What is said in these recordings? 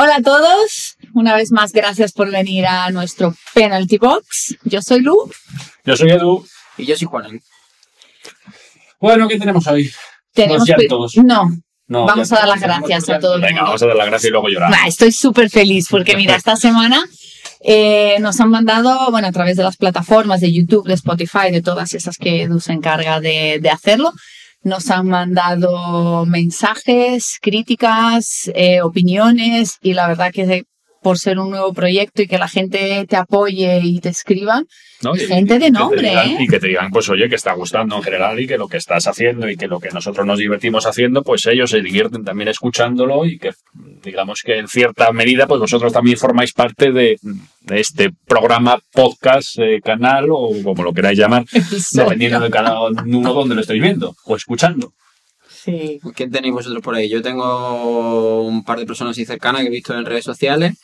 Hola a todos, una vez más gracias por venir a nuestro Penalty Box. Yo soy Lu. Yo soy Edu. Y yo soy Juan. Bueno, ¿qué tenemos hoy? Tenemos ya que- todos. No, No, vamos ya a dar las todos. gracias a todo el Venga, vamos a dar las gracias y luego llorar. Bah, estoy súper feliz porque mira, esta semana eh, nos han mandado, bueno, a través de las plataformas de YouTube, de Spotify, de todas esas que Edu se encarga de, de hacerlo, nos han mandado mensajes, críticas, eh, opiniones y la verdad que por ser un nuevo proyecto y que la gente te apoye y te escriba, ¿no? Y- gente de y que te nombre, digan- ¿eh? Y que te digan, pues oye, que está gustando en general y que lo que estás haciendo y que lo que nosotros nos divertimos haciendo, pues ellos se divierten también escuchándolo y que digamos que en cierta medida, pues vosotros también formáis parte de, de este programa, podcast, eh, canal o como lo queráis llamar, dependiendo de cada uno donde lo estéis viendo o escuchando. Sí. ¿Quién tenéis vosotros por ahí? Yo tengo un par de personas así cercanas que he visto en redes sociales.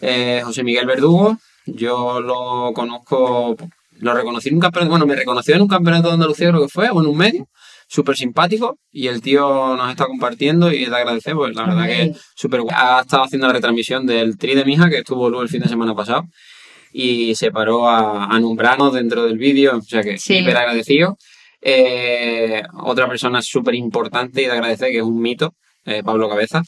Eh, José Miguel Verdugo, yo lo conozco, lo reconocí en un campeonato, bueno, me reconoció en un campeonato de Andalucía creo que fue, o en un medio, súper simpático, y el tío nos está compartiendo y le agradece, pues la verdad que súper guay. Ha estado haciendo la retransmisión del Tri de Mija, que estuvo luego el fin de semana pasado, y se paró a, a nombrarnos dentro del vídeo, o sea que Sí. súper agradecido. Eh, otra persona súper importante y de agradecer, que es un mito, eh, Pablo Cabeza.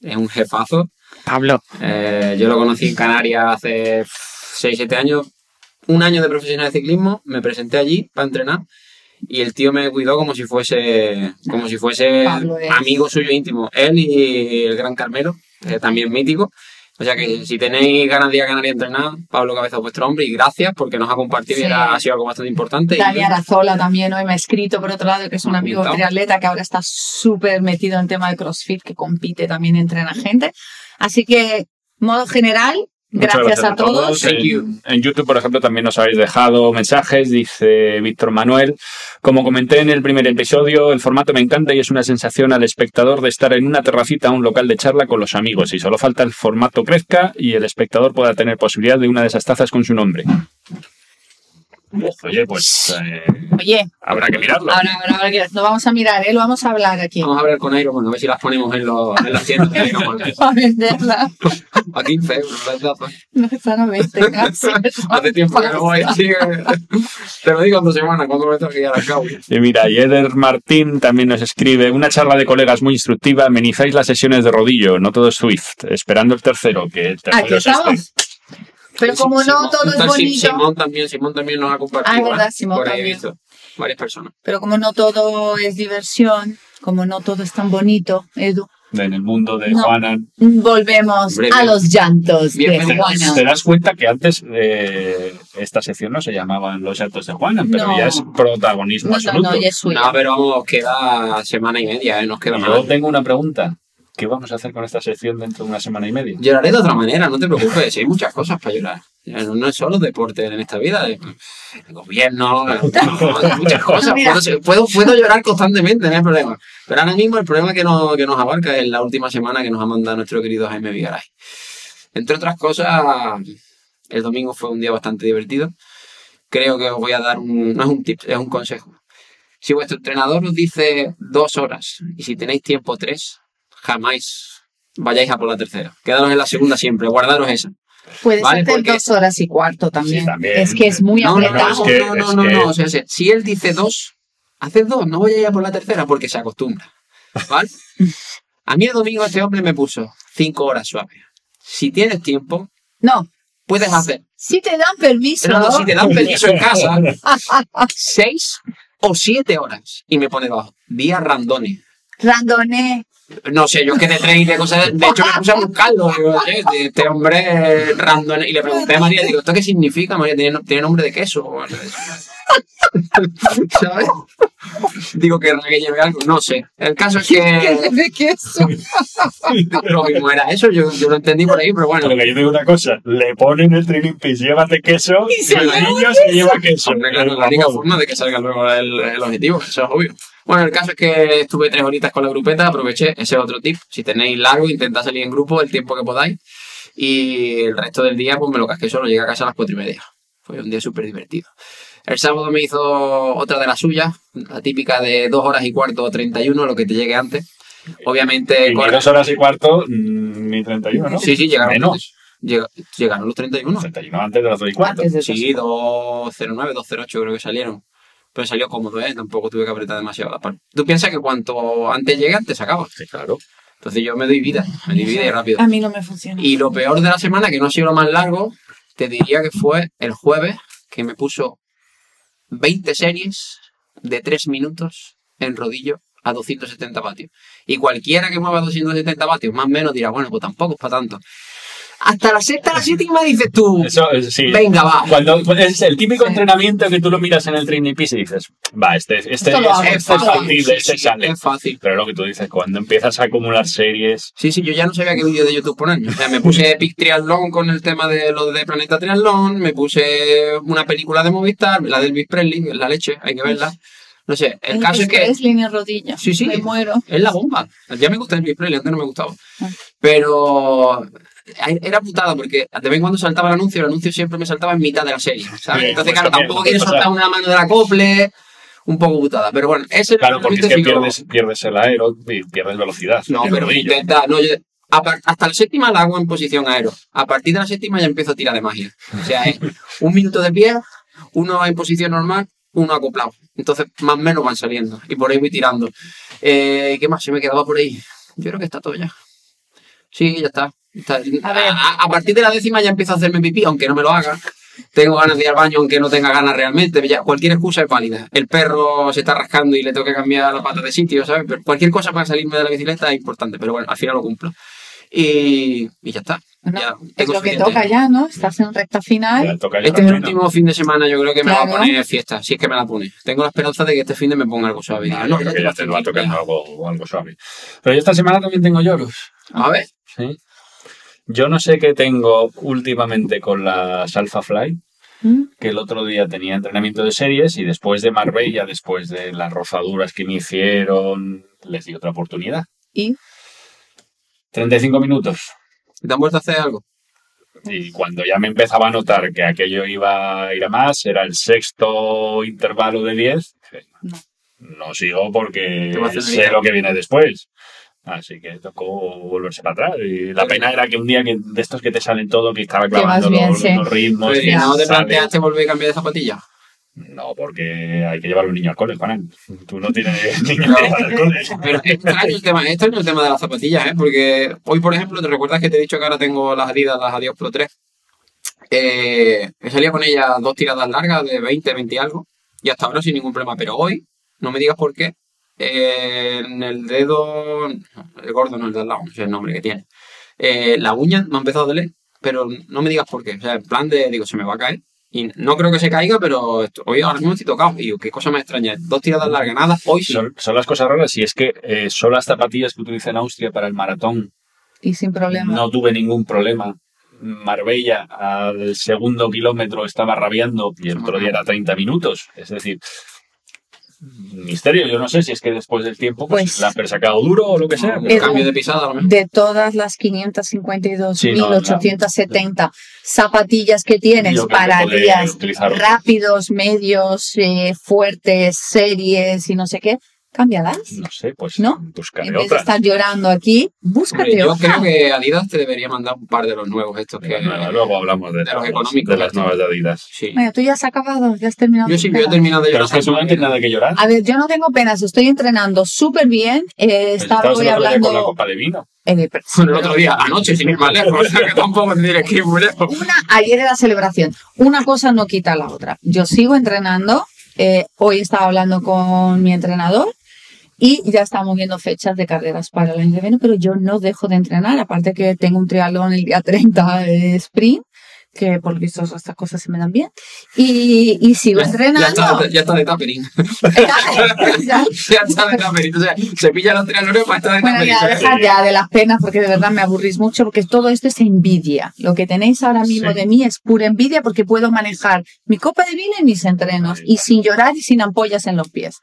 Es un jefazo. Pablo. Eh, yo lo conocí en Canarias hace 6-7 años. Un año de profesional de ciclismo, me presenté allí para entrenar y el tío me cuidó como si fuese como si fuese amigo suyo íntimo. Él y el gran Carmelo, eh, también mítico. O sea que si tenéis ganas de ir a Canarias a entrenar, Pablo Cabeza es vuestro hombre y gracias porque nos ha compartido y Sí. era- ha sido algo bastante importante. Y- Dani Arazola también hoy me ha escrito, por otro lado, que es un amigo triatleta que ahora está súper metido en tema de CrossFit, que compite también, entrena gente. Así que, modo general, Muchas gracias, a todos. Thank you. En, en YouTube, por ejemplo, también nos habéis dejado mensajes, dice Víctor Manuel. Como comenté en el primer episodio, el formato me encanta y es una sensación al espectador de estar en una terracita o un local de charla con los amigos. Y solo falta el formato crezca y el espectador pueda tener posibilidad de una de esas tazas con su nombre. Oye, pues eh, Oye, habrá que mirarlo. ahora, ahora, ahora que lo vamos a mirar, ¿eh? lo vamos a hablar aquí. Vamos a hablar con Iron Man, a ver si las ponemos en, los, en las tiendas. de Iron Man. Para venderla. A 15 euros. No. Hace tiempo que no voy, así te lo digo en dos semanas cuando me tengo que ir a la cabo. Y mira, y Eder Martín también nos escribe, una charla de colegas muy instructiva, amenizáis las sesiones de rodillo, no todo es Swift, esperando el tercero, que el tercero Aquí es este. Pero como no Simón- todo es bonito, Simón también, Simón también nos ha compartido. Ah, es verdad, ¿eh? Simón Por ahí también. visto varias personas. pero como no todo es diversión, como no todo es tan bonito, Edu, En el mundo de No. Juana. volvemos Hombre, a los llantos de. Juana. Te das cuenta que antes eh, esta sección no se llamaban Los Altos de Juana, pero No. ya es protagonismo No, absoluto. no, ya es suyo. No, pero vamos, queda semana y media, ¿eh? nos queda Yo más. tengo una pregunta. ¿Qué vamos a hacer con esta sección dentro de una semana y media? Lloraré de otra manera, no te preocupes, hay muchas cosas para llorar. No no es solo deporte en esta vida, el gobierno, muchas cosas. Mira. Puedo, puedo, puedo llorar constantemente, no hay problema. Pero ahora mismo el problema que nos, que nos abarca es la última semana que nos ha mandado nuestro querido Jaime Vigaray. Entre otras cosas, el domingo fue un día bastante divertido. Creo que os voy a dar un, no es un tip, es un consejo. Si vuestro entrenador os dice dos horas y si tenéis tiempo tres, jamás vayáis a por la tercera. Quedaros en la segunda siempre, guardaros esa. Puedes Vale, hacer porque- dos horas y cuarto también. Sí, también. Es que es muy No, no, no, apretado. es que- no, no, no, que- no, o sea, si- él dice dos, haces dos, no voy a ir a por la tercera porque se acostumbra. ¿Vale? A mí el domingo este hombre me puso cinco horas suaves. Si tienes tiempo, No, puedes hacer. si te dan permiso. Pero no, si te dan permiso en casa, seis o siete horas. Y me pone debajo, días randones. Randoné. No sé, yo que de tren y de cosas. De hecho, me puse a buscarlo. Digo, "Oye, este- este hombre random. Y le pregunté a María, digo, ¿esto qué significa? María, ¿tiene, tiene nombre de queso? o algo de eso?". ¿Sabes? Digo, que que lleve algo. No sé. El caso es ¿Qué que. de queso? Lo mismo era eso, yo, yo lo entendí por ahí, pero bueno. Pero que yo digo una cosa, le ponen el training piece, llévate queso Y y, se el lleva niño se lleva queso. Hombre, claro, la única forma de que salga luego el, el objetivo, eso es obvio. Bueno, el caso es que estuve tres horitas con la grupeta, aproveché, ese es otro tip. Si tenéis largo, intentad salir en grupo el tiempo que podáis. Y el resto del día, pues me lo casqué solo, llegué a casa a las cuatro y media. Fue un día súper divertido. El sábado me hizo otra de las suyas, la típica de dos horas y cuarto o 31, lo que te llegue antes. Obviamente, Y corre- dos horas y cuarto, mm, ni 31, ¿no? Sí, sí, llegaron. Menos. llega- llegaron los 31. 31 antes de las 2 y cuarto. Sí, 209, 208 creo que salieron. Pero salió cómodo, ¿eh? Tampoco tuve que apretar demasiado. Aparte, Tú piensas que cuanto antes llegue, antes se acaba. Sí, claro. Entonces yo me doy vida, me doy vida y rápido. A mí no me funciona. Y lo peor de la semana, que no ha sido lo más largo, te diría que fue el jueves, que me puso 20 series de 3 minutos en rodillo a 270 vatios. Y cualquiera que mueva 270 vatios, más o menos, dirá, bueno, pues tampoco es para tanto. Hasta la sexta, la séptima dices tú, Eso es- sí. venga, va. Cuando es el típico Sí. entrenamiento que tú lo miras en el training piece y dices, va, este, este, es, Es es hago. factible, este sale. Es fácil. Pero lo que tú dices, cuando empiezas a acumular series, Sí, sí, yo ya no sabía qué vídeo de YouTube ponerme. O sea, me puse Epic Triathlon con el tema de lo de Planeta Triathlon, me puse una película de Movistar, la de Elvis Presley, la leche, hay que verla. No sé, el caso es que Es línea rodilla. Sí, sí. Me muero. es la bomba. Ya me gusta Elvis Presley, antes no me gustaba. Ah. Pero era putada porque de vez en cuando saltaba el anuncio, el anuncio siempre me saltaba en mitad de la serie, ¿sabes? Sí, Entonces, pues claro, también, tampoco quieres sea- saltar una mano de la acople, un poco putada. Pero bueno, ese claro, porque es que pierdes, pierdes el aero y pierdes velocidad. No, pero intenta, no, yo- hasta la séptima la hago en posición aero. A partir de la séptima ya empiezo a tirar de magia. O sea, es un minuto de pie, uno en posición normal, uno acoplado. Entonces, más o menos van saliendo. Y por ahí voy tirando. Eh, ¿Qué más se me quedaba por ahí? Yo creo que está todo ya. Sí, ya está. A ver. a, a partir de la décima ya empiezo a hacerme pipí, aunque no me lo haga. Tengo ganas de ir al baño, aunque no tenga ganas realmente. Ya, cualquier excusa es válida. El perro se está rascando y le tengo que cambiar la pata de sitio, ¿sabes? Pero cualquier cosa para salirme de la bicicleta es importante. Pero bueno, al final lo cumplo. Y, y ya está. Bueno, Ya, es lo que toca ya, ¿no? Estás en recta final. Este es el último fin de semana, yo creo que me va a Claro. poner fiesta, si es que me la pone. Tengo la esperanza de que este fin de me ponga algo suave. No, no, creo que ya te va va a tocar. tocando algo, algo suave. Pero yo esta semana también tengo lloros. A ver, ¿sí? Yo no sé qué tengo últimamente con las Alpha Fly, ¿Mm? que el otro día tenía entrenamiento de series y después de Marbella, después de las rozaduras que me hicieron, les di otra oportunidad. Y 35 minutos. ¿te han vuelto a hacer algo? Y cuando ya me empezaba a notar que aquello iba a ir a más, era el sexto intervalo de 10, dije, No. no sigo porque sé lo que viene después. Así que tocó volverse para atrás. Y la pena era que un día que de estos que te salen todo, que estaba clavando bien, los, sí. los ritmos. Pues, que ¿No te planteaste volver a cambiar de zapatilla? No, porque hay que llevar a un niño al cole, Juan. Tú no tienes niño que llevar al cole. Pero es extraño el tema, es extraño el tema de las zapatillas, ¿eh? Porque hoy, por ejemplo, ¿te recuerdas que te he dicho que ahora tengo las Adidas, las Adios Pro 3? Eh, he salido con ellas dos tiradas largas de 20, 20 y algo, y hasta ahora sin ningún problema. Pero hoy, no me digas por qué, eh, en el dedo, el gordo no el de al lado, no sé el nombre que tiene, eh, la uña me ha empezado a doler, pero no me digas por qué. O sea, en plan de, digo, se me va a caer. Y no creo que se caiga, pero esto- hoy ahora mismo estoy tocado. Y digo, qué cosa más extraña. Dos tiradas largas, nada, hoy sí. Son, son las cosas raras y es que eh, son las zapatillas que utilicé en Austria para el maratón. Y sin problema. No tuve ningún problema. Marbella al segundo kilómetro estaba rabiando y el otro día era 30 minutos. Es decir, misterio. Yo no sé si es que después del tiempo pues, Pues- la han sacado duro o lo que sea. Un Edu, cambio de pisada, mejor. De todas las Sí, no, 552.870 zapatillas que tienes que para días rápidos, medios, eh, fuertes, series y no sé qué, cámbialas. No sé, pues ¿No? buscaré En vez de estar llorando aquí, búscate yo otra. creo que Adidas te debería mandar un par de los nuevos estos que... nuevas, Luego hablamos de, de los económicos, de las nuevas de Adidas. Sí. Bueno, tú ya has acabado, ya has terminado. Yo sí, yo he terminado de Pero es que no tienes nada que llorar. A ver, yo no tengo penas, estoy entrenando súper bien. Eh, Pues estaba hoy el otro día hablando. con la copa de vino. en el- Bueno, el otro día, anoche, sin ir más lejos, o sea que tampoco tendría que ir muy lejos. Una, ayer era celebración. Una cosa no quita la otra. Yo sigo entrenando. eh, hoy estaba hablando con mi entrenador y ya estamos viendo fechas de carreras para el año que viene, pero yo no dejo de entrenar. Aparte que tengo un triatlón el día 30 de sprint, que por lo visto estas cosas se me dan bien. Y, y sigo Ya entrenando. está, ya está de tapering. Ya- Ya está de tapering. O sea, se pilla los triatlones para estar de Bueno, tapering. ya, dejar ya de las penas porque de verdad me aburrís mucho porque todo esto es envidia. Lo que tenéis ahora mismo Sí. de mí es pura envidia porque puedo manejar mi copa de vino y mis entrenos Ahí y sin llorar y sin ampollas en los pies.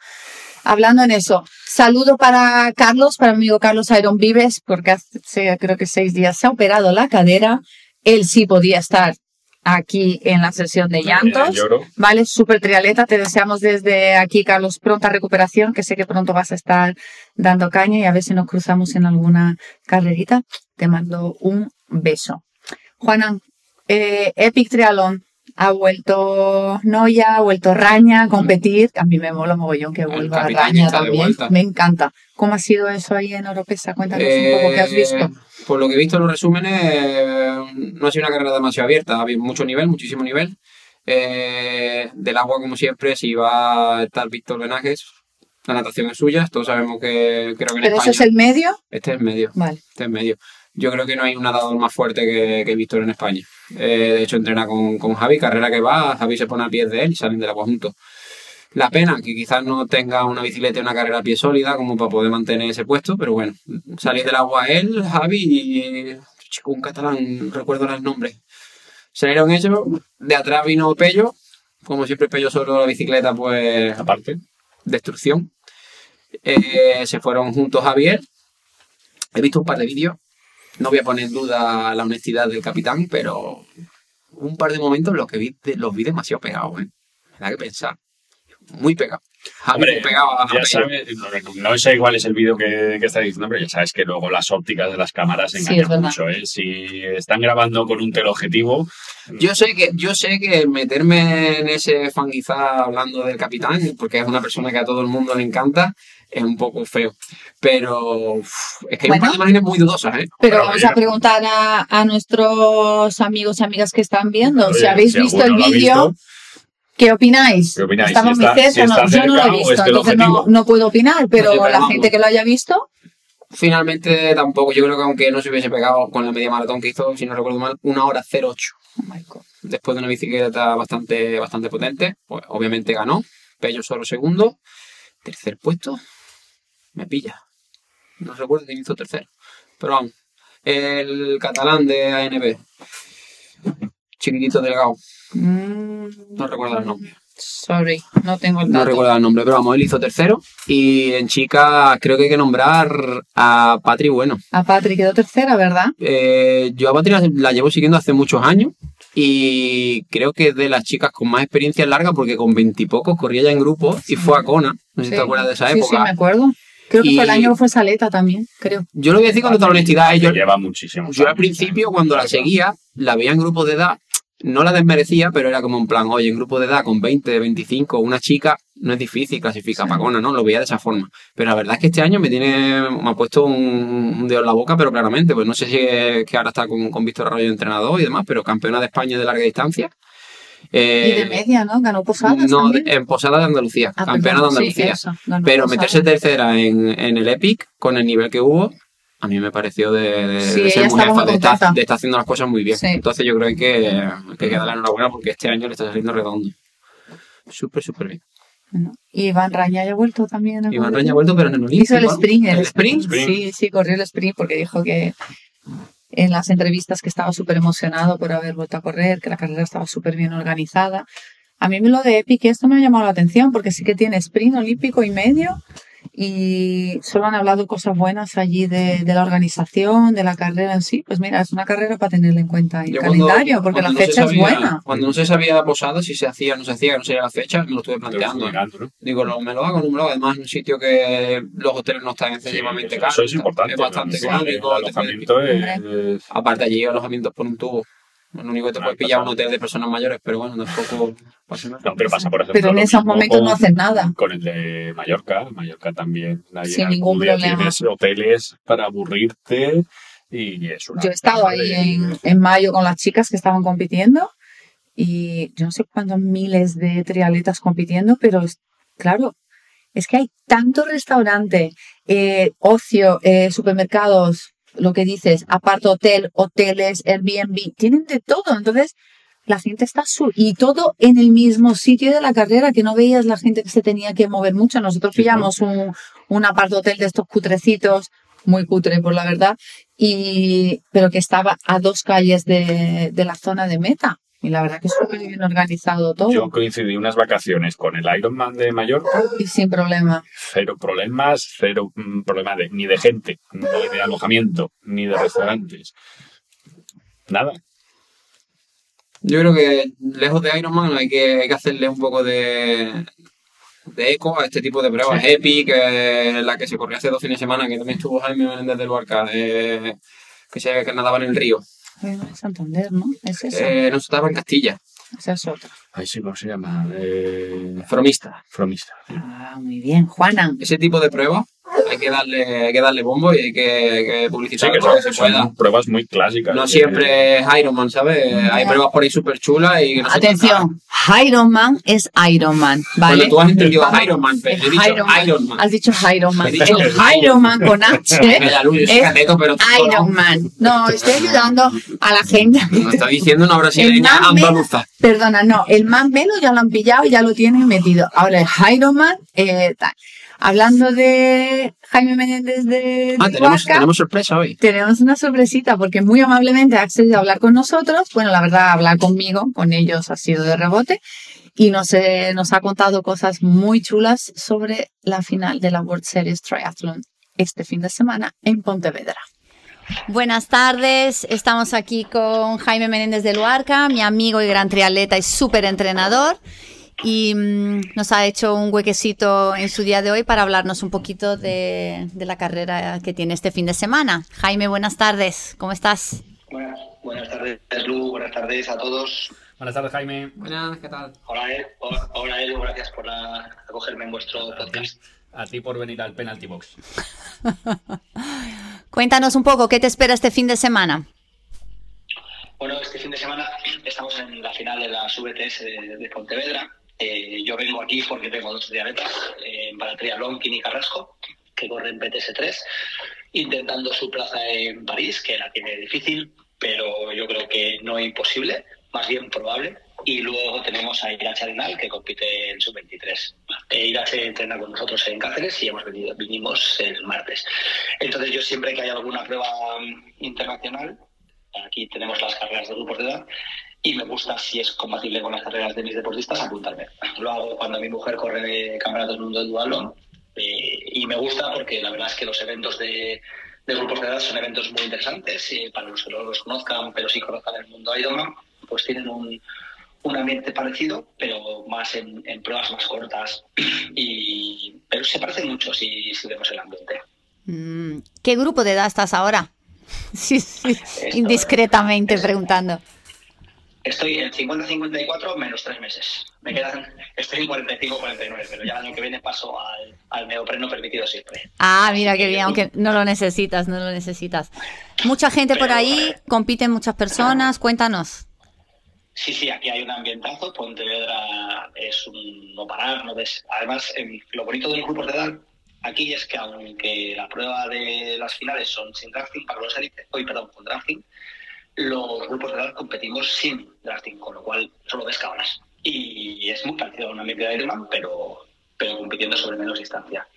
Hablando en eso, saludo para Carlos, para mi amigo Carlos Iron Vives, porque hace creo que seis días se ha operado la cadera. Él sí podía estar aquí en la sesión de llantos. Vale, súper trialeta. Te deseamos desde aquí, Carlos, pronta recuperación, que sé que pronto vas a estar dando caña y a ver si nos cruzamos en alguna carrerita. Te mando un beso. Juana, eh, Epic Trialón. Ha vuelto Noya, ha vuelto Raña a competir. A mí me mola mogollón que vuelva capitán Raña también. Me encanta. ¿Cómo ha sido eso ahí en Oropesa? Cuéntanos un poco qué has visto. Eh, Por lo que he visto en los resúmenes, eh, no ha sido una carrera demasiado abierta. Ha habido mucho nivel, muchísimo nivel. Eh, del agua, como siempre, si va a estar Víctor Benajes, la natación es suya. Todos sabemos que creo que en ¿Pero eso España. es el medio? Este es medio. Vale. Este es medio. Yo creo que no hay un nadador más fuerte que, que Víctor en España. Eh, de hecho, entrena con, con Javi, carrera que va, Javi se pone a pies de él y salen del agua juntos. La pena que quizás no tenga una bicicleta y una carrera a pie sólida como para poder mantener ese puesto, pero bueno, salir del agua él, Javi y chico, un catalán, recuerdo ahora el nombre. Salieron ellos, de atrás vino Pello, como siempre Pello solo la bicicleta, pues Aparte, destrucción. Eh, se fueron juntos Javier. He visto un par de vídeos. No voy a poner en duda la honestidad del capitán, pero un par de momentos los que vi, los vi demasiado pegados, ¿eh? Me da que pensar. Muy pegado. Javi Hombre, muy pegado a ya sabes, no sé igual es el vídeo que, que está diciendo, pero ya sabes que luego las ópticas de las cámaras Sí, engañan es verdad. mucho, ¿eh? Si están grabando con un teleobjetivo, Yo sé que, yo sé que meterme en ese fanguizar hablando del capitán, porque es una persona que a todo el mundo le encanta, es un poco feo. Pero uf, es que hay un Bueno. par de imágenes muy dudosas, ¿eh? Pero Pero vamos a preguntar a, a nuestros amigos y amigas que están viendo si habéis si visto el vídeo. ¿Qué opináis? ¿Qué opináis? Estamos Si está- cerca, si está no, yo no lo he visto, es que el entonces no, no puedo opinar, pero pero la gente que lo haya visto, Finalmente tampoco, yo creo que aunque no se hubiese pegado con la media maratón que hizo, si no recuerdo mal, una hora 08. oh my God. Después de una bicicleta bastante, bastante potente, pues obviamente ganó. Pello solo segundo. Tercer puesto, me pilla. No recuerdo quién hizo tercero. Pero vamos, el catalán de ANB. Chiquitito delgado, Mm, no recuerdo el nombre. Sorry, no tengo el No dato. recuerdo el nombre, pero vamos, él hizo tercero. Y en chica creo que hay que nombrar a Patri Bueno. A Patri quedó tercera, ¿verdad? Eh, yo a Patri la, la llevo siguiendo hace muchos años y creo que es de las chicas con más experiencia larga porque con veintipocos corría ya en grupo y fue a Kona. No sé si te acuerdas de esa Sí, sí, época. me acuerdo. Creo que Y- fue el año que fue Saleta también, creo. Yo lo voy a decir con total honestidad. eh, Yo, lleva muchísimo. yo al principio cuando la seguía, la veía en grupos de edad, no la desmerecía, pero era como en plan, oye, en grupo de edad con 20, 25, una chica, no es difícil clasificar Sí. para Kona, ¿no? Lo veía de esa forma. Pero la verdad es que este año me tiene, me ha puesto un, un dedo en la boca, pero claramente, pues no sé si es que ahora está con, con Víctor Arroyo entrenador y demás, pero campeona de España de larga distancia. Eh, y de media, ¿no? Ganó Posadas no, también. en Posada de Andalucía, Ah, campeona perdón, de sí, Andalucía. eso, pero Posadas. meterse tercera en, en el Epic, con el nivel que hubo, a mí me pareció de, de- Sí, de ser ella muy jefa, de estar, contenta. de estar haciendo las cosas muy bien. Sí. Entonces yo creo que, que hay que darle enhorabuena porque este año le está saliendo redondo. Súper, súper bien. Bueno, y Iván Raña ya ha vuelto también. a Iván. Raña ha vuelto, pero en el Olímpico. Hizo el sprint. ¿El sprint? Sí, sí, corrió el sprint porque dijo que en las entrevistas que estaba súper emocionado por haber vuelto a correr, que la carrera estaba súper bien organizada. A mí lo de Epic esto me ha llamado la atención porque sí que tiene sprint olímpico y medio y solo han hablado cosas buenas allí de, de la organización, de la carrera en sí. Pues mira, es una carrera para tenerla en cuenta en Yo el cuando- calendario porque la no fecha sabía- es buena. Cuando no se sabía posada, si se hacía o no se hacía, que no sería la fecha, me lo estuve planteando. Digo, no, me lo hago, no me lo hago. Además, es un sitio que los hoteles no están excesivamente caros. Eso es importante. Es bastante ¿no? económico. El alojamiento es- Aparte, allí alojamientos por un tubo. Lo único que te Ah, puedes pillar un hotel de personas mayores, pero bueno, tampoco pasa nada. No, pero pasa, por ejemplo. Pero en esos momentos no hacen nada. Con el de Mallorca. Mallorca también. ahí Sin ningún problema. Tienes hoteles para aburrirte y es una Yo he estado ahí de- en, en mayo con las chicas que estaban compitiendo y yo no sé cuántos miles de triatletas compitiendo, pero es, claro, es que hay tanto restaurante, eh, ocio, eh, supermercados, lo que dices, aparte hotel, hoteles, Airbnb, tienen de todo. Entonces, la gente está su y todo en el mismo sitio de la carrera, que no veías la gente que se tenía que mover mucho. Nosotros Sí, pillamos un, un apart hotel de estos cutrecitos, muy cutre por la verdad, y, pero que estaba a dos calles de, de la zona de meta. Y la verdad que es súper bien organizado todo. Yo coincidí unas vacaciones con el Ironman de Mallorca, Y sin problema. cero problemas, cero mm, problema de, ni de gente, ni de alojamiento, ni de restaurantes. Nada. Yo creo que lejos de Ironman hay que, hay que hacerle un poco de, de eco a este tipo de pruebas. Epic, eh, la que se corrió hace dos fines de semana, que también estuvo Jaime Menéndez del Barca, eh, que se que nadaba en el río. Santander, ¿no? ¿Es eso? Eh, no, estaba en Castilla. Esa es otra. Ahí sí, ¿cómo se llama? Eh, Fromista. Fromista. Ah, muy bien. Juana. Ese tipo de pruebas hay que darle, hay que darle bombo y hay que, que Sí, publicitar que todo lo que son, se pueda. son pruebas muy clásicas. No Eh, siempre es Ironman, ¿sabes? Hay pruebas por ahí súper chulas y... que no se Atención, Ironman es Ironman, Cuando ¿vale? tú has entendido Vamos, Ironman, pero he dicho Ironman. Ironman. Has dicho Ironman. He dicho El Ironman. Ironman con H es pero tú no. Estoy ayudando a la gente. Me está diciendo una brasileña man andaluza. Perdona, no, el man velo ya lo han pillado y ya lo tienen metido. Ahora el Ironman, eh, tal. Hablando de Jaime Menéndez de, Ah, de tenemos, tenemos sorpresa hoy. tenemos una sorpresita porque muy amablemente ha accedido a hablar con nosotros. Bueno, la verdad, hablar conmigo, con ellos ha sido de rebote. Y nos, eh, nos ha contado cosas muy chulas sobre la final de la World Series Triathlon este fin de semana en Pontevedra. Buenas tardes, estamos aquí con Jaime Menéndez de Luarca, mi amigo y gran triatleta y súper entrenador. Y mm, nos ha hecho un huequecito en su día de hoy para hablarnos un poquito de, de la carrera que tiene este fin de semana. Jaime, buenas tardes, ¿cómo estás? Buenas, buenas tardes, Lu. Buenas tardes a todos. Buenas tardes, Jaime. Buenas, ¿qué tal? Hola, Ed. Hola. Gracias por la- acogerme en vuestro podcast. a ti por venir al penalty box. Cuéntanos un poco, ¿qué te espera este fin de semana? Bueno, este fin de semana estamos en la final de las VTS de, de Pontevedra. Eh, yo vengo aquí porque tengo dos triatletas, eh, para triatlón Kini Carrasco, que corre en PTS3, intentando su plaza en París, que la tiene difícil, pero yo creo que no imposible, más bien probable. Y luego tenemos a Irache Arenal, que compite en sub-23. Eh, Irache entrena con nosotros en Cáceres y hemos venido, vinimos el martes. Entonces yo siempre que hay alguna prueba mm, internacional, aquí tenemos las carreras de grupos de edad, y me gusta, si es compatible con las carreras de mis deportistas, apuntarme. Lo hago cuando mi mujer corre campeonatos del mundo de dualón, eh, y me gusta porque la verdad es que los eventos de, de grupos de edad son eventos muy interesantes, eh, para los que no los conozcan, pero sí conozcan el mundo Ironman, pues tienen un, un ambiente parecido, pero más en, en pruebas más cortas, y, pero se parecen mucho si, si vemos el ambiente. Mm, ¿Qué grupo de edad estás ahora? Sí, sí, indiscretamente preguntando. Estoy en 50-54 menos tres meses. Me quedan, estoy en 45-49, pero ya el año que viene paso al, al neopreno permitido siempre. Ah, mira qué bien, aunque no lo necesitas, no lo necesitas. Mucha gente por ahí, compiten muchas personas, cuéntanos. Sí, sí, aquí hay un ambientazo. Pontevedra es un no parar. No des... Además, en- lo bonito de los grupos de edad aquí es que aunque la prueba de las finales son sin drafting para los élites, hoy perdón, con drafting, los grupos de edad competimos sin drafting, con lo cual solo ves cabras. Y es muy parecido a una ambiente de Ironman, pero, pero compitiendo sobre menos distancia.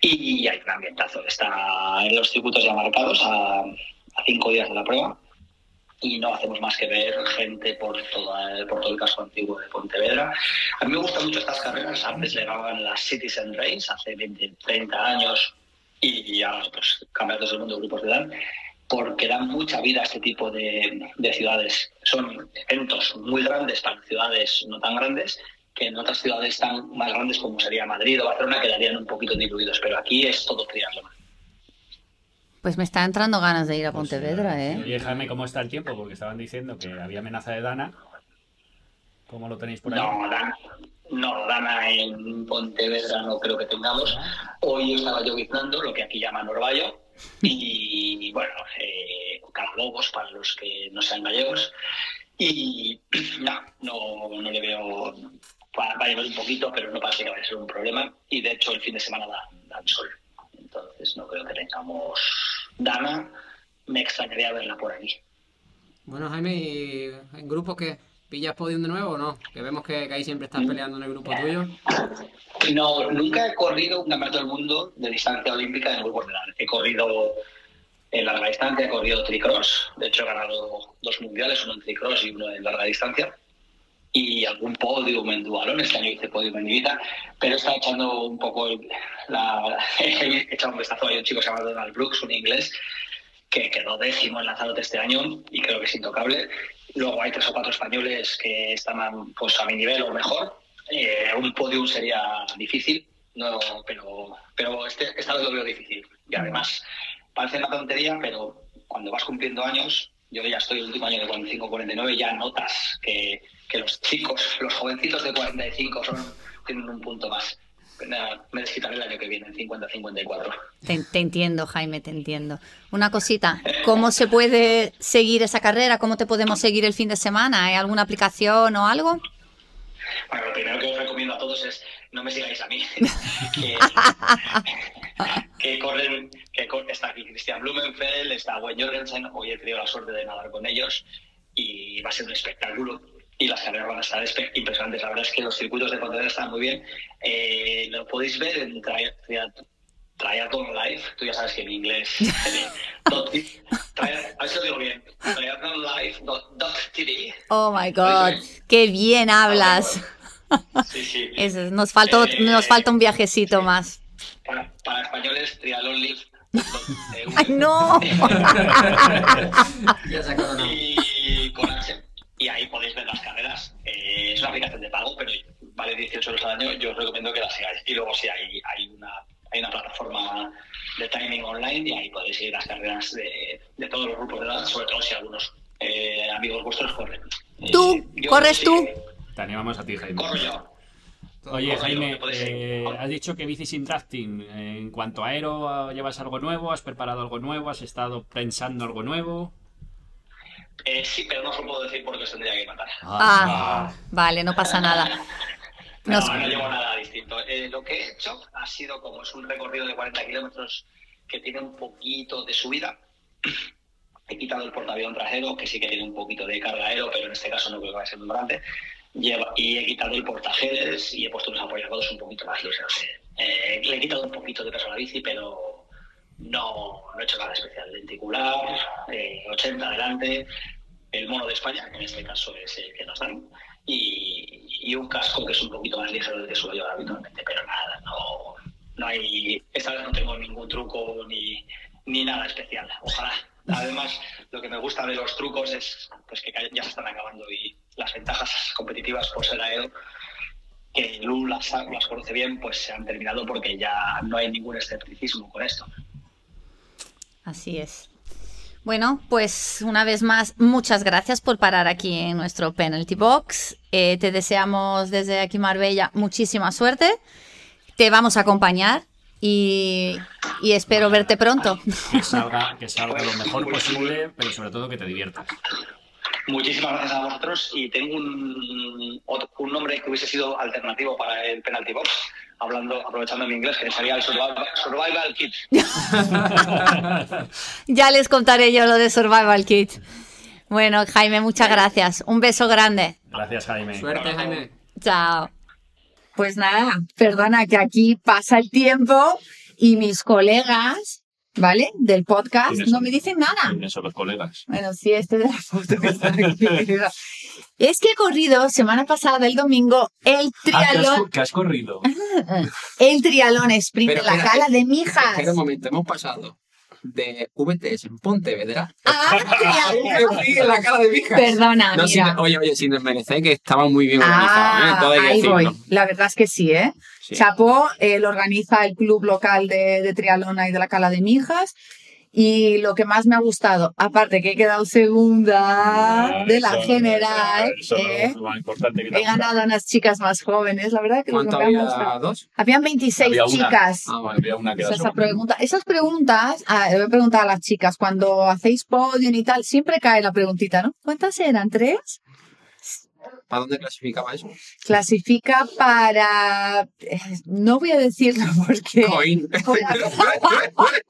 Y hay un ambientazo. Está en los circuitos ya marcados a, a cinco días de la prueba y no hacemos más que ver gente por, toda, por todo el casco antiguo de Pontevedra. A mí me gustan mucho estas carreras, antes le llamaban las Citizen Race, hace 20, 30 años, y ahora pues campeonatos del mundo grupos de edad, porque dan mucha vida a este tipo de, de ciudades. Son eventos muy grandes para ciudades no tan grandes, que en otras ciudades tan más grandes como sería Madrid o Barcelona quedarían un poquito diluidos, pero aquí es todo triatlón. Pues me está entrando ganas de ir a Pontevedra, ¿eh? Oye, Jaime, ¿cómo está el tiempo? Porque estaban diciendo que había amenaza de Dana. ¿Cómo lo tenéis por ahí? No, Dana, no, Dana en Pontevedra no creo que tengamos. Hoy estaba lloviznando, lo que aquí llaman orvallo, y bueno, eh, para los que no sean gallegos. Y no, no, no le veo. Va a llover un poquito, pero no parece que vaya a ser un problema. Y de hecho, el fin de semana dan, dan sol. Entonces, no creo que tengamos Dana. Me extrañaría verla por aquí. Bueno, Jaime, ¿y en grupo qué? ¿Pillas podium de nuevo o no? Que vemos que, que ahí siempre estás peleando en el grupo tuyo. No, nunca he corrido un campeonato del mundo de distancia olímpica en el grupo general. He corrido en larga distancia, he corrido tricross. De hecho, he ganado dos mundiales, uno en tricross y uno en larga distancia. Y algún podium en dualón. Este año hice podium en Ibiza. Pero estaba echando un poco el- la... he echado un vistazo a un chico que se llama Donald Brooks, un inglés, que quedó décimo en Lanzarote este año y creo que es intocable. Luego hay tres o cuatro españoles que están pues, a mi nivel o mejor. Eh, un podium sería difícil, no, pero, pero este, esta vez lo veo difícil. Y además, parece una tontería, pero cuando vas cumpliendo años, yo ya estoy el último año de 45-49, ya notas que, que los chicos, los jovencitos de 45 son, tienen un punto más. Nada, me desquitaré el año que viene, 50-54. Te, te entiendo, Jaime, te entiendo. Una cosita, ¿cómo se puede seguir esa carrera? ¿Cómo te podemos seguir el fin de semana? ¿Hay alguna aplicación o algo? Bueno, lo primero que os recomiendo a todos es no me sigáis a mí. que, que corren, que cor- está aquí Christian Blumenfeld, está Wayne Jorgensen, hoy he tenido la suerte de nadar con ellos y va a ser un espectáculo. Y las carreras van a estar impresionantes. La verdad es que los circuitos de Pontevedra están muy bien. Eh, lo podéis ver en Tri- Tri- Triathlon Live. Tú ya sabes que en inglés. eh, a ver si lo digo bien. Oh my God, qué bien hablas. Sí, sí. Eso, nos, faltó, Eh, nos falta un viajecito más. Para, para españoles, Triathlon Live. ¡Ay, no! Y con H. Y ahí podéis ver las carreras. Eh, es una aplicación de pago, pero vale 18 euros al año. Yo os recomiendo que la sigáis. Y luego sí hay, hay, una, hay una plataforma de timing online y ahí podéis seguir las carreras de, de todos los grupos de edad, sobre todo si algunos eh, amigos vuestros corren. Eh, ¿Tú? yo ¿Corres sí tú? que Te animamos a ti, Jaime. Corro yo. Oye, Jaime, eh, has dicho que bicis interacting. En cuanto a aero, ¿llevas algo nuevo? ¿Has preparado algo nuevo? ¿Has estado pensando algo nuevo? Eh, sí, pero no os lo puedo decir porque os tendría que matar. Ah, vale, no pasa nada. No, Nos- no llevo nada distinto. Eh, lo que he hecho ha sido como es un recorrido de 40 kilómetros que tiene un poquito de subida. He quitado el portaavión trasero, que sí que tiene un poquito de carga aero, pero en este caso no creo que vaya a ser muy grande. Lleva- y he quitado el portajeres y he puesto unos apoyados un poquito más ligeros. Eh, le he quitado un poquito de peso a la bici, pero no, no he hecho nada especial. Lenticular, eh, 80 adelante, el mono de España, que en este caso es el que nos dan, y, y un casco que es un poquito más ligero del que suelo llevar habitualmente, pero nada, no, no hay, esta vez no tengo ningún truco ni, ni nada especial, ojalá. Además, lo que me gusta de los trucos es pues que ya se están acabando y las ventajas competitivas por ser aero, que Lu las, las conoce bien, pues se han terminado porque ya no hay ningún escepticismo con esto. Así es. Bueno, pues una vez más, muchas gracias por parar aquí en nuestro penalty box. Eh, te deseamos desde aquí Marbella muchísima suerte. Te vamos a acompañar y, y espero verte pronto. Que salga, que salga lo mejor posible, pero sobre todo que te diviertas. Muchísimas gracias a vosotros y tengo un, otro- un nombre que hubiese sido alternativo para el penalty box, hablando, aprovechando mi inglés, que sería el Survival, survival Kit. Ya les contaré yo lo de Survival Kit. Bueno, Jaime, muchas gracias. Un beso grande. Gracias, Jaime. Suerte, Jaime. Chao. Pues nada, perdona que aquí pasa el tiempo y mis colegas, ¿vale? Del podcast ¿Quiénes no son? me dicen nada. ¿Quiénes son los colegas? Bueno, sí, este de la foto que está aquí. Es que he corrido semana pasada, el domingo, el Ah, has, trialón, que has corrido. el trialón sprint Pero de la espera, cala de Espera Mijas. un momento, hemos pasado de VTS en Pontevedra Ah, trialón. en la cara de Mijas. Perdona, No, sin- mira. oye, oye, sin desmerecer que estaba muy bien organizado, ¿eh? Ah, Todo hay que ahí voy. decirlo. La verdad es que sí, ¿eh? Sí. Chapó eh, lo organiza el club local de, de trialona y de la Cala de Mijas. Y lo que más me ha gustado, aparte que he quedado segunda de la Eso- general, eso es ¿eh? que he ganado a unas chicas más jóvenes, la verdad que ¿Cuánto había? ¿Dos? Habían 26 Había una. chicas. Ah. Había una que O era sea, esa pregunta, esas preguntas, ah, le voy a preguntar a las chicas, cuando hacéis podium y tal, siempre cae la preguntita, ¿no? ¿Cuántas eran? ¿Tres? ¿Para dónde clasificaba eso? Clasifica para... eh, No voy a decirlo porque... Coin.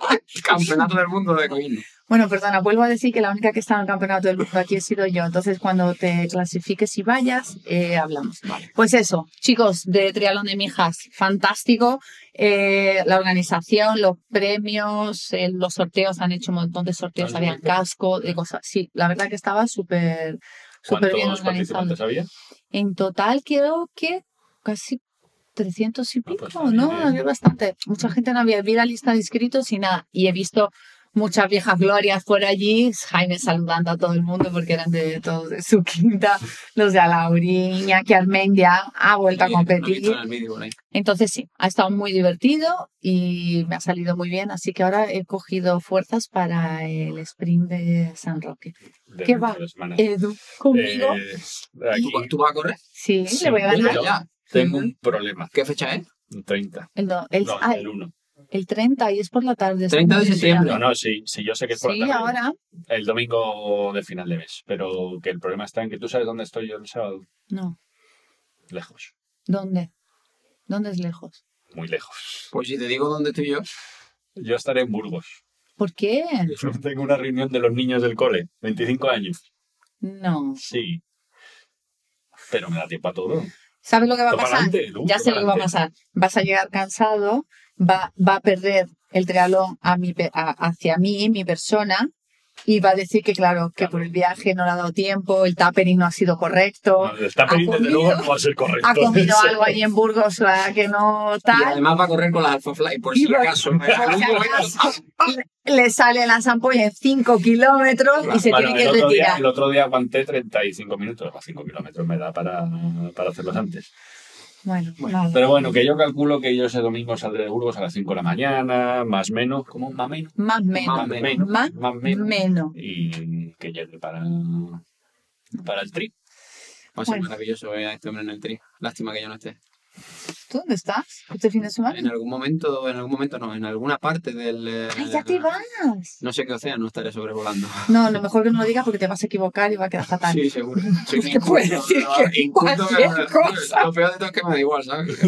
Campeonato del mundo de Coin. Bueno, perdona, vuelvo a decir que la única que está en el campeonato del mundo aquí he sido yo. Entonces, cuando te clasifiques y vayas, eh, hablamos. Vale. Pues eso, chicos, de Trialón de Mijas, fantástico. Eh, la organización, los premios, eh, los sorteos, han hecho un montón de sorteos, había casco, de cosas. Sí, la verdad que estaba súper, súper bien ¿Cuántos organizado. participantes había? En total, creo que casi 300 y Ah, pico, pues está ¿no? Había bastante. Mucha gente no había. Vi la lista de inscritos y nada. Y he visto muchas viejas glorias por allí, Jaime saludando a todo el mundo porque eran de todos de su quinta, los de Alaurín, Iñaki Armendia ha vuelto a Sí, competir. Entonces sí, ha estado muy divertido y me ha salido muy bien, así que ahora he cogido fuerzas para el sprint de San Roque. de ¿Qué va? Edu, conmigo. Eh, aquí ¿Tú, tú vas a correr? sí, sí, le voy a ganar. tengo un problema. ¿Qué fecha es? Un 30. El, do- el, No, ah, el 1. El 30 y es por la tarde. 30 de sí, septiembre. No, no, sí, sí, yo sé que es por Sí, la tarde. ahora. El domingo de final de mes. Pero que el problema está en que tú sabes dónde estoy yo el sábado. No. Lejos. ¿Dónde? ¿Dónde es lejos? Muy lejos. Pues si te digo dónde estoy yo. Yo estaré en Burgos. ¿Por qué? Tengo una reunión de los niños del cole. 25 años. No. Sí. Pero me da tiempo a todo. ¿Sabes lo que va a pasar? adelante, Ya sé lo que va a pasar. Vas a llegar cansado, va, va a perder el triatlón a mi, pe- a- hacia mí, mi persona, y va a decir que, claro, que por el viaje no le ha dado tiempo, el tapering no ha sido correcto, No, está ha desde luego no va a ser correcto. ha comido Eso. algo ahí en Burgos la que no Y tal. además va a correr con las Alpha Fly, por Y si acaso. por si acaso, le sale la zampolla en 5 kilómetros y se Bueno, tiene que el otro, día, retirar. el otro día aguanté 35 minutos. A 5 kilómetros me da para, para hacerlos antes. Bueno, nada. Pero bueno, que yo calculo que yo ese domingo saldré de Burgos a las 5 de la mañana, más menos, como más menos. más menos. Más menos. Más Más menos. menos. Y que llegue para, para el tri. Va a ser Bueno. maravilloso ver a este hombre en el tri. Lástima que yo no esté. ¿Tú dónde estás? ¿Este fin de semana? En algún momento, en algún momento no, en alguna parte del... eh, ¡Ay, ya te vas! No sé qué océano estaré sobrevolando. No, lo mejor que no lo digas porque te vas a equivocar y va a quedar fatal. Sí, seguro. Soy Te puedes decir que cualquier cosa. Lo peor de todo es que me da igual, ¿sabes?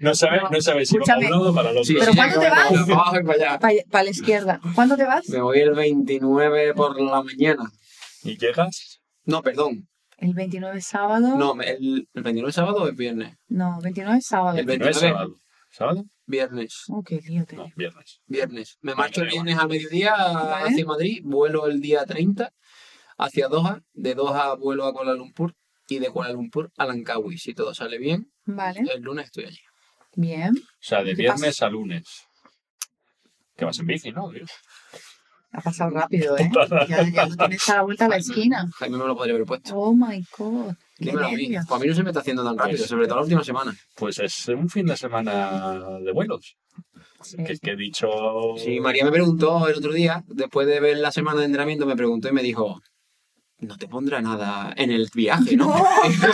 No sabes no sabe si va para Escúchame. un lado o para el otro. Sí, ¿Pero sí, cuándo te vas? Para abajo y para allá. Para la izquierda. ¿Cuándo te vas? Me voy el 29 por la mañana. ¿Y llegas? No, perdón. El 29 sábado. No, el, el 29 sábado o es viernes. No, 29 sábado. El No es 29. sábado. ¿Sábado? Viernes. Oh, qué lío No, viernes. Viernes. Me marcho el viernes al mediodía Vale. hacia Madrid, vuelo el día 30 hacia Doha, de Doha vuelo a Kuala Lumpur y de Kuala Lumpur a Langkawi. Si todo sale bien, Vale, el lunes estoy allí. bien. O sea, de ¿Qué viernes a lunes. Que vas en bici, ¿no? Dios. Ha pasado rápido, ¿eh? Ya, ya lo tienes a la vuelta a la esquina. Jaime me lo podría haber puesto. Oh my god. Dímelo a mí. Pues a mí no se me está haciendo tan rápido, Pues- sobre todo la última semana. Pues es un fin de semana de vuelos. Sí. Que, que he dicho. Sí, María me preguntó el otro día, después de ver la semana de entrenamiento, me preguntó y me dijo, no te pondrá nada en el viaje, ¿no?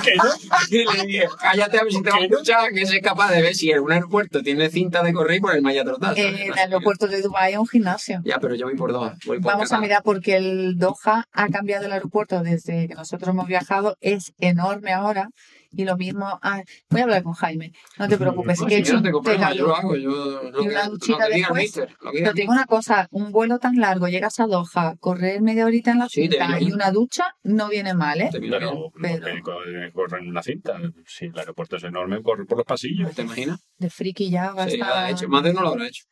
Que no. Y le dije, cállate a ver si te va a escuchar, que soy capaz de ver si en un aeropuerto tiene cinta de correr y por el malla trotar. En el aeropuerto de Dubái hay un gimnasio. Ya, pero yo voy por dos. Voy por Vamos a mirar porque el Doha ha cambiado el aeropuerto desde que nosotros hemos viajado. Es enorme ahora. Y lo mismo. ah, voy a hablar con Jaime. No te preocupes. No, que si yo no tengo yo lo hago. Yo, lo Y que, una lo duchita que diga el después. mister, lo que diga Pero te digo una cosa, un vuelo tan largo, llegas a Doha, correr media horita en la Sí, cinta y una ducha, no viene mal, ¿eh? mister. Te Pero, viene Pero- que co- corre en una cinta. Si el aeropuerto es enorme, corre por los pasillos. ¿Te imaginas? De friki ya va a Sí, estar... ha hecho. Más de uno lo habrá hecho,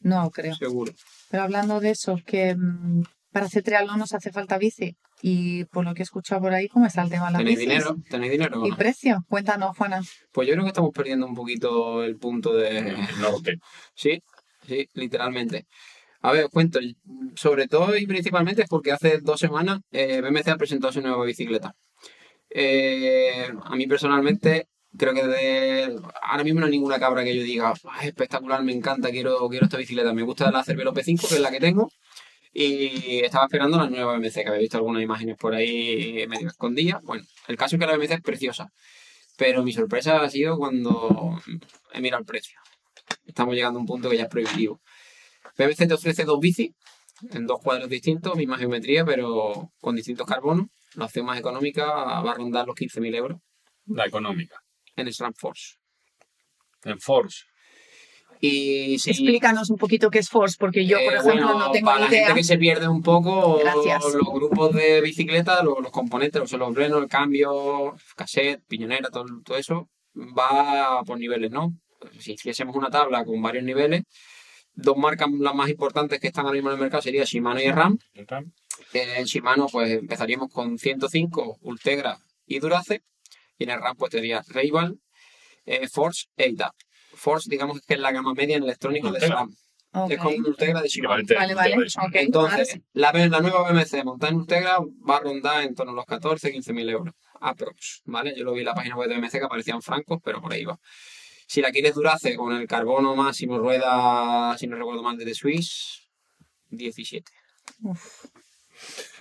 No, creo. seguro. Pero hablando de eso, que mm, para hacer triatlón nos hace falta bici. Y por lo que he escuchado por ahí, ¿cómo está el tema de las ¿Tenéis bicis? dinero? ¿Tenéis dinero? ¿Y precio? Cuéntanos, Juana. Pues yo creo que estamos perdiendo un poquito el punto de... Norte. Sí, sí, literalmente. A ver, os cuento, sobre todo y principalmente es porque hace dos semanas eh, BMC ha presentado su nueva bicicleta. Eh, a mí personalmente creo que de, ahora mismo no hay ninguna cabra que yo diga, "Ah, es espectacular, me encanta, quiero, quiero esta bicicleta. Me gusta la Cervelo P5, que es la que tengo, y estaba esperando la nueva BMC, que había visto algunas imágenes por ahí medio escondidas. Bueno, el caso es que la BMC es preciosa, pero mi sorpresa ha sido cuando he mirado el precio estamos llegando a un punto que ya es prohibitivo. BBC te ofrece dos bicis en dos cuadros distintos, misma geometría, pero con distintos carbonos. La opción más económica va a rondar los 15.000 euros La económica. en SRAM Force. En Force. Y si, Explícanos un poquito qué es Force, porque yo, por eh, ejemplo, bueno, no tengo para ni la idea. gente que se pierde un poco Gracias. los grupos de bicicleta, los, los componentes, los los frenos, el cambio, cassette, piñonera, todo, todo eso, va por niveles, ¿no? Si hiciésemos una tabla con varios niveles, dos marcas las más importantes que están ahora mismo en el mercado serían Shimano y RAM. Eh, En Shimano, pues empezaríamos con 105, Ultegra y Durace. Y en el RAM, pues tendría Ray-Ban, eh, Force e ITAP. Force, digamos que es la gama media en electrónico de. SRAM. Ok. Es como un Ultegra de Shimano. vale, Vale, Entonces, la, nueva BMC montada en Ultegra va a rondar en torno a los 14, 15 mil euros. Aprox, ¿vale? Yo lo vi en la página web de BMC que aparecían francos, pero por ahí va. Si la quieres durace con el carbono máximo rueda, si no recuerdo mal, de The Swiss, 17.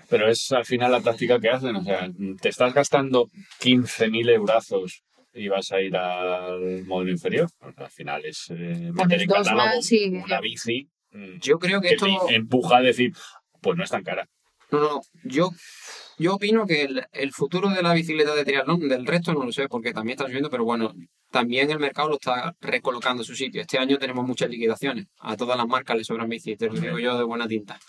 Pero es al final la táctica que hacen. O sea, te estás gastando 15.000 eurazos y vas a ir al módulo inferior. Pues al final es eh, meter en catálogo y una bici mm, Yo creo que que esto... te empuja a decir, pues no es tan cara. No, no, yo, yo opino que el, el futuro de la bicicleta de triatlón, del resto no lo sé, porque también está subiendo, pero bueno, también el mercado lo está recolocando en su sitio. Este año tenemos muchas liquidaciones. A todas las marcas les sobran bicis, te lo digo yo de buena tinta.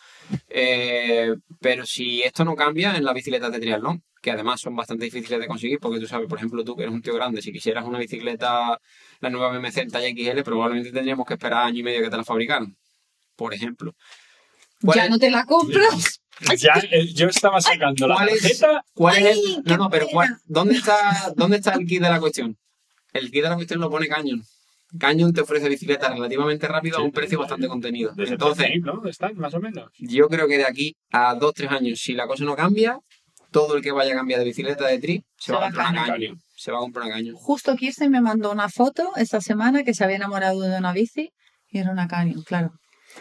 Eh, pero si esto no cambia en las bicicletas de triatlón, que además son bastante difíciles de conseguir, porque tú sabes, por ejemplo, tú que eres un tío grande, si quisieras una bicicleta, la nueva BMC en talla XL, probablemente tendríamos que esperar año y medio que te la fabricaran, por ejemplo. ¿Cuál Ya es- no te la compras. Ya, eh, yo estaba sacando la ¿Cuál es- tarjeta. ¿Cuál es el.? No, no, pero ¿cuál- pena. ¿dónde, está, ¿dónde está el kit de la cuestión? El kit de la cuestión lo pone Canyon. Canyon te ofrece bicicletas relativamente rápido a un precio bastante contenido. Entonces, 13.000, ¿no? Están más o menos. yo creo que de aquí a 2-3 años, si la cosa no cambia, todo el que vaya a cambiar de bicicleta de tri se, va a comprar una Canyon. Canyon. Se va a comprar una. Justo Kirsten me mandó una foto esta semana que se había enamorado de una bici y era una Canyon, claro.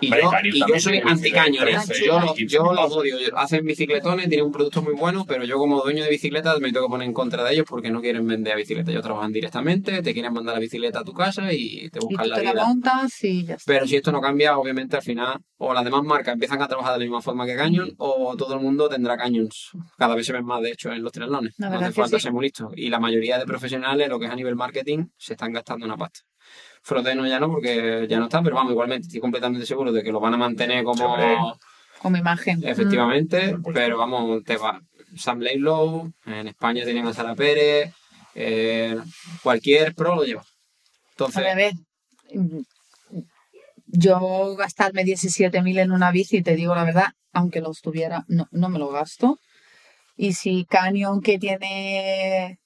Y Hombre, yo, y yo también soy. ¿eh? 13, Yo, los- 15. yo los odio. Hacen bicicletones, tienen un producto muy bueno, pero yo como dueño de bicicletas me tengo que poner en contra de ellos porque no quieren vender a bicicleta. Ellos trabajan directamente, te quieren mandar la bicicleta a tu casa y te buscan la te la vida. montas y ya está. Pero si esto no cambia, obviamente al final o las demás marcas empiezan a trabajar de la misma forma que Canyon o todo el mundo tendrá Canyons. Cada vez se ven más, de hecho, en los triatlones. No hace falta sí. ser muy listos. Y la mayoría de profesionales, lo que es a nivel marketing, se están gastando una pasta. Frodeno ya no, porque ya no está, pero vamos, igualmente estoy completamente seguro de que lo van a mantener como... Como imagen. Efectivamente, supuesto. pero vamos, te va. Sam Laidlow, en España tienen a Sara Pérez, eh, cualquier pro lo lleva. Mm. Entonces, A ver, mm, yo gastarme 17.000 en una bici, te digo la verdad, aunque los tuviera, no, no me lo gasto. Y si Canyon, que tiene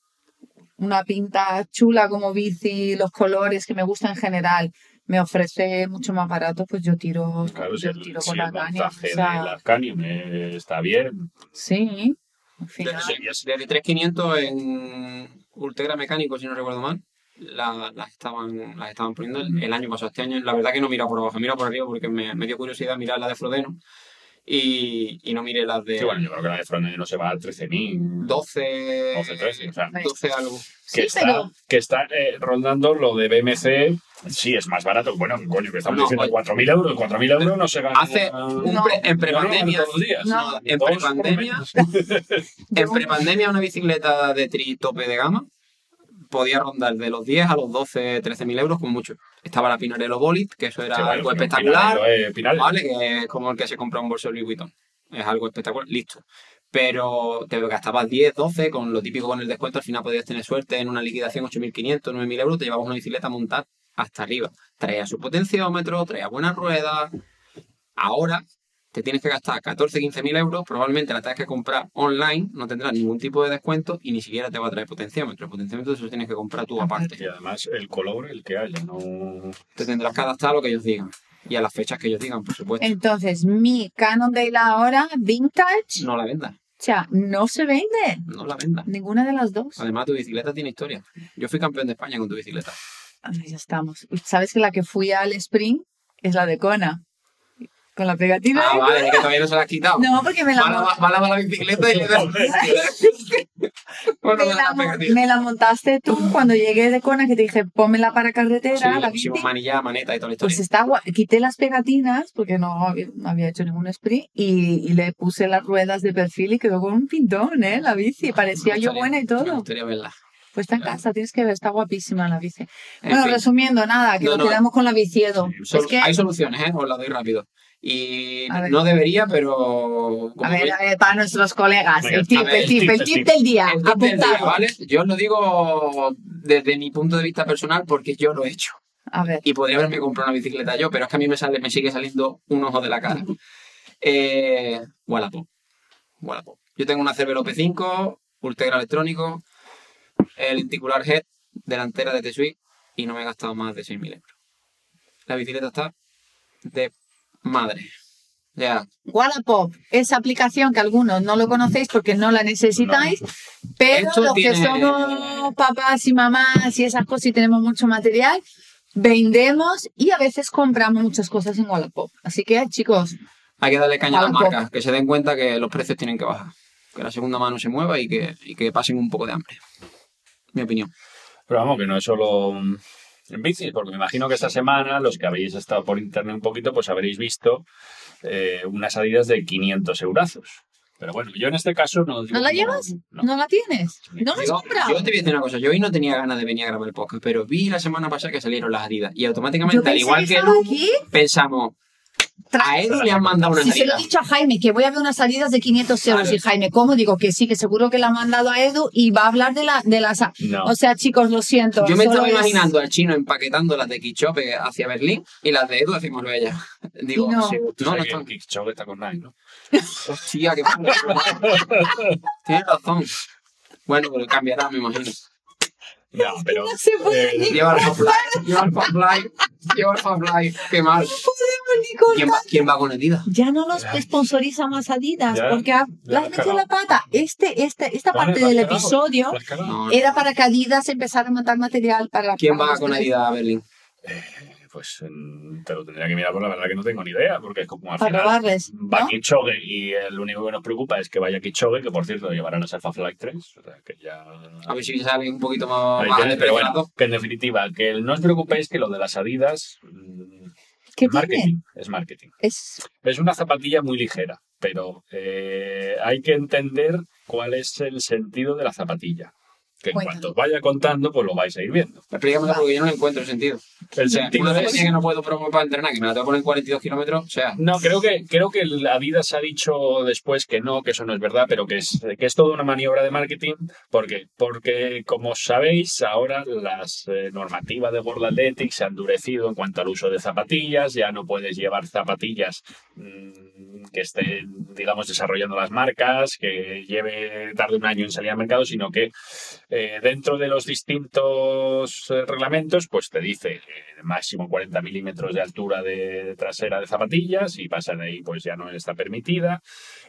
una pinta chula como bici, los colores que me gustan en general, me ofrece mucho más barato, pues yo tiro, Claro, si yo el, tiro si con el la Canyon. o sea, la Canyon eh, está bien, sí, al final. desde, desde 3500 en Ultegra Mecánico, si no recuerdo mal, la- las, estaban, las estaban poniendo el, el año pasado. Este año, la verdad que no mira por abajo, mira por arriba porque me, me dio curiosidad mirar la de Frodeno y, y no miré las de Sí, bueno, yo creo que la de Frontend no se va a 13.000, 12, 12, 13, o sea, 12 algo. Sí, que está, pero- que está eh, rondando lo de BMC, sí, es más barato. Bueno, coño, que estamos No, diciendo oye. 4.000 euros, 4.000 euros no se gana. Hace un No. pre- en prepandemia, todos los días. No, en prepandemia. En prepandemia, una bicicleta de tri tope de gama podía rondar de los 10 a los 12, 13 mil euros con mucho. Estaba la Pinarello Bolit, que eso era Sí, algo espectacular, Pinarello, eh, Pinarello. ¿vale? Que es como el que se compra un bolso de Louis Vuitton. Es algo espectacular, listo. Pero te gastabas 10, 12, con lo típico con el descuento, al final podías tener suerte en una liquidación 8.500, 9.000 euros, te llevabas una bicicleta a montar hasta arriba. Traía su potenciómetro, traía buenas ruedas. Ahora te tienes que gastar 14, 15 mil euros, probablemente la tengas que comprar online, no tendrás ningún tipo de descuento y ni siquiera te va a traer potenciómetro. El potenciómetro eso lo tienes que comprar tú aparte. Y además el color, el que haya, no... Te tendrás que adaptar a lo que ellos digan y a las fechas que ellos digan, por supuesto. Entonces, mi Cannondale ahora, vintage, No la vendas, o sea, no se vende. no la vendas. Ninguna de las dos. Además, tu bicicleta tiene historia. Yo fui campeón de España con tu bicicleta. Ay, ya estamos. Sabes que la que fui al sprint es la de Kona. Con la pegatina. Ah, vale, Kona. que todavía no se la has quitado. No, porque me la, Va va a lavar la bicicleta y le da. bueno, me, la pegatina. me la montaste tú cuando llegué de Kona, que te dije, pónmela para carretera, Sí, la pusimos manilla, maneta y toda la historia. Pues está guay. Quité las pegatinas porque no había, no había hecho ningún sprint y, y le puse las ruedas de perfil y quedó con un pintón, ¿eh? La bici. Parecía Me yo buena y Me todo. gustaría verla. Pues está en casa, tienes que ver, está guapísima la bici. En bueno, fin. resumiendo, nada, que No, nos no. quedamos con la biciedo. Sol- es que, Hay soluciones, ¿eh? Os la doy rápido. Y A ver. no debería, pero... a ver, a ver, para nuestros colegas, Venga, el tip, ver, el tip, el tip del día, el tip del día, apuntado. ¿vale? Yo os lo digo desde mi punto de vista personal porque yo lo he hecho. A ver, Y podría haberme comprado una bicicleta yo, pero es que a mí me sale, me sigue saliendo un ojo de la cara. Eh, Wallapop. Wallapop. Yo tengo una Cervelo P5, Ultegra electrónico, el lenticular head, delantera de T-Suite y no me he gastado más de 6.000 euros. La bicicleta está de madre. Ya. Wallapop, esa aplicación que algunos no lo conocéis porque no la necesitáis, pero Esto los que somos papás y mamás y esas cosas y tenemos mucho material, vendemos y a veces compramos muchas cosas en Wallapop. Así que, chicos, Hay que darle caña a las marcas, que se den cuenta que los precios tienen que bajar. Que la segunda mano se mueva y que, y que pasen un poco de hambre. Mi opinión. Pero vamos, que no es solo en bicis, porque me imagino que esta semana, los que habéis estado por internet un poquito, pues habréis visto eh, unas salidas de 500 eurazos. Pero bueno, yo en este caso no... ¿no la llevas? No. ¿No la tienes? ¿No la has comprado? yo te voy a decir una cosa, yo hoy no tenía ganas de venir a grabar el podcast, pero vi la semana pasada que salieron las Adidas y automáticamente, al igual que Lu, aquí. pensamos, a Edu le han mandado unas Si se lo he dicho a Jaime, que voy a ver unas salidas de 500 euros. Y Jaime, ¿cómo? Digo que sí, que seguro que la ha mandado a Edu y va a hablar de, la, de las... No. O sea, chicos, lo siento. Yo me estaba es- imaginando al chino empaquetando las de Kichope hacia Berlín y las de Edu hacia Marbella. Digo, no. sí, Tú no, no que están. está con Nike, ¿no? Hostia, qué. Tienes razón. Bueno, pero cambiará, me imagino. No, pero... No se puede eh, ni Lleva el Fab Life, lleva el Fab Life, lleva el Fab Life. Qué mal. podemos ni cortar. ¿Quién va, quién va con Adidas? Ya no los sponsoriza más Adidas Ya, porque le la has metido la pata. Este, este, esta Vale, parte del episodio. No, no. era para que Adidas empezara a montar material para ¿Quién para va con Adidas a Berlín? Pues te lo tendría que mirar, por la verdad que no tengo ni idea, porque es como al Para final robarles, va ¿no? Kichoge y el único que nos preocupa es que vaya Kichoge, que por cierto llevarán a Self Flight 3, o sea que ya... A ver si sale un poquito más, tienes, pero bueno, que en definitiva, que no os preocupéis que lo de las Adidas mm, ¿Qué es tiene? marketing, es marketing. Es Es una zapatilla muy ligera, pero eh, hay que entender cuál es el sentido de la zapatilla. Que en cuanto os vaya contando, pues lo vais a ir viendo. Explícamelo porque yo no le encuentro sentido. El O sea, sentido una es- que no puedo para entrenar, que me la tengo que poner en 42 kilómetros, o sea, No, creo que, creo que el Adidas ha dicho después que no, que eso no es verdad, pero que es, que es toda una maniobra de marketing. ¿Por qué? Porque, como sabéis, ahora las eh, normativas de World Athletics se han endurecido en cuanto al uso de zapatillas. Ya no puedes llevar zapatillas mm, que estén, digamos, desarrollando las marcas, que lleve tarde un año en salir al mercado, sino que eh, dentro de los distintos eh, reglamentos, pues te dice eh, máximo 40 milímetros de altura de, trasera de zapatillas y pasa de ahí, pues ya no está permitida.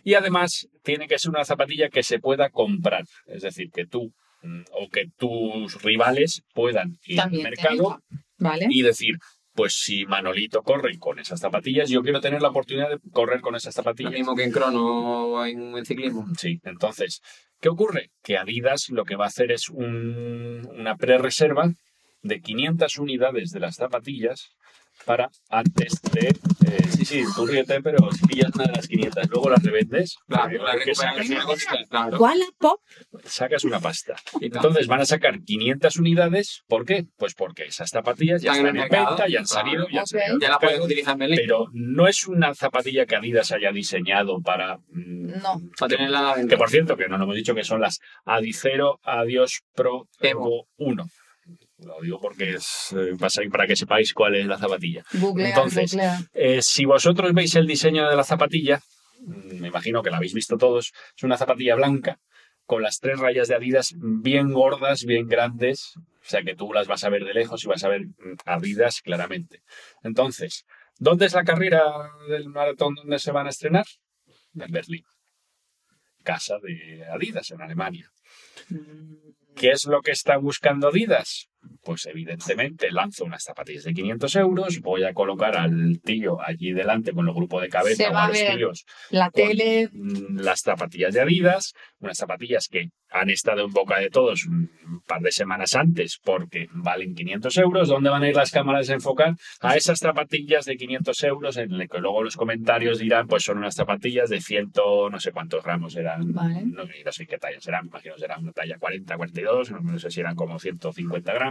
Y además tiene que ser una zapatilla que se pueda comprar, es decir, que tú mm, o que tus rivales puedan ir al También mercado ¿vale? y decir, pues si Manolito corre con esas zapatillas, yo quiero tener la oportunidad de correr con esas lo zapatillas. mismo que en crono o en, en ciclismo. Sí, entonces, ¿qué ocurre? Que Adidas lo que va a hacer es un- una pre-reserva de 500 unidades de las zapatillas para antes de... eh, sí, sí, tú ríete, pero si pillas una de las 500, luego las revendes, Claro, la sacas, una claro. Wallapop sacas una pasta. Entonces van a sacar 500 unidades, ¿por qué? Pues porque esas zapatillas ya Están en mercado, venta, ya han claro. salido, ya han Ok. salido al ya la puedes mercado, utilizar en. Pero no es una zapatilla que Adidas haya diseñado para... mm, No. Para tenerla a la venta. Que por cierto, que no lo hemos dicho que son las Adicero Adios Pro Evo. Evo 1. Lo digo porque es eh, para que sepáis cuál es la zapatilla. Entonces. Eh, si vosotros veis el diseño de la zapatilla, mm, me imagino que la habéis visto todos, es una zapatilla blanca con las tres rayas de Adidas bien gordas, bien grandes, o sea que tú las vas a ver de lejos y vas a ver mm, Adidas claramente. Entonces, ¿dónde es la carrera del maratón donde se van a estrenar? En Berlín. Casa de Adidas en Alemania. ¿Qué es lo que está buscando Adidas? Pues evidentemente lanzo unas zapatillas de 500 euros, voy a colocar al tío allí delante con el grupo de cabeza Se o va a los ver tíos La tele, mm, las zapatillas de Adidas, unas zapatillas que han estado en boca de todos un par de semanas antes porque valen 500 euros. ¿Dónde van a ir las cámaras a enfocar? A esas zapatillas de 500 euros en que luego los comentarios dirán pues son unas zapatillas de ciento no sé cuántos gramos eran. Vale. No, no sé qué tallas eran, imagino eran una talla 40, 42, no, no sé si eran como 150 gramos.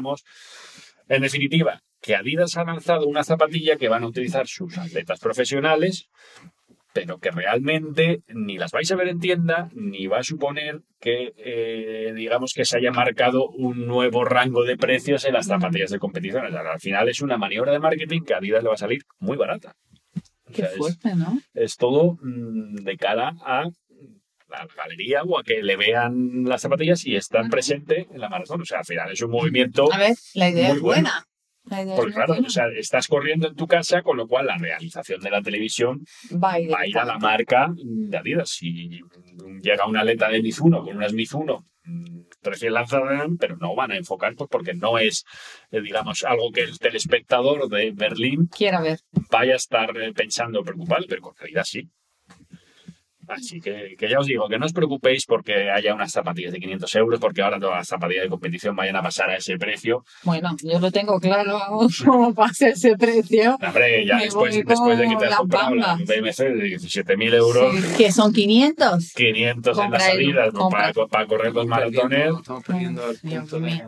En definitiva, que Adidas ha lanzado una zapatilla que van a utilizar sus atletas profesionales, pero que realmente ni las vais a ver en tienda, ni va a suponer que, eh, digamos, que se haya marcado un nuevo rango de precios en las zapatillas de sea, al final es una maniobra de marketing que a Adidas le va a salir muy barata. O qué sea, es- fuerte, ¿no? es todo mm, de cara a la galería o a que le vean las zapatillas y estar Ajá. presente en la maratón. O sea, al final es un movimiento A ver, la idea Muy es bueno. buena. Idea Porque claro, o sea, estás corriendo en tu casa, con lo cual la realización de la televisión buena. va a ir, va a ir a la marca de Adidas. Si llega una aleta de Mizuno con unas Mizuno mm, recién lanzadas, pero no van a enfocar pues porque no es, eh, digamos, algo que el telespectador de Berlín Quiero ver. vaya a estar eh, pensando preocupado, pero con realidad sí. Así que, que ya os digo, que no os preocupéis porque haya unas zapatillas de 500 euros, porque ahora todas las zapatillas de competición vayan a pasar a ese precio. Bueno, yo lo tengo claro cómo pasa ese precio. Hombre, ya después, después de que te has la comprado la. BMC de 17.000 euros, Sí, que son 500. 500 en Compra las el- salidas ¿no? compra. para, para correr los maratones. Estamos perdiendo el punto de...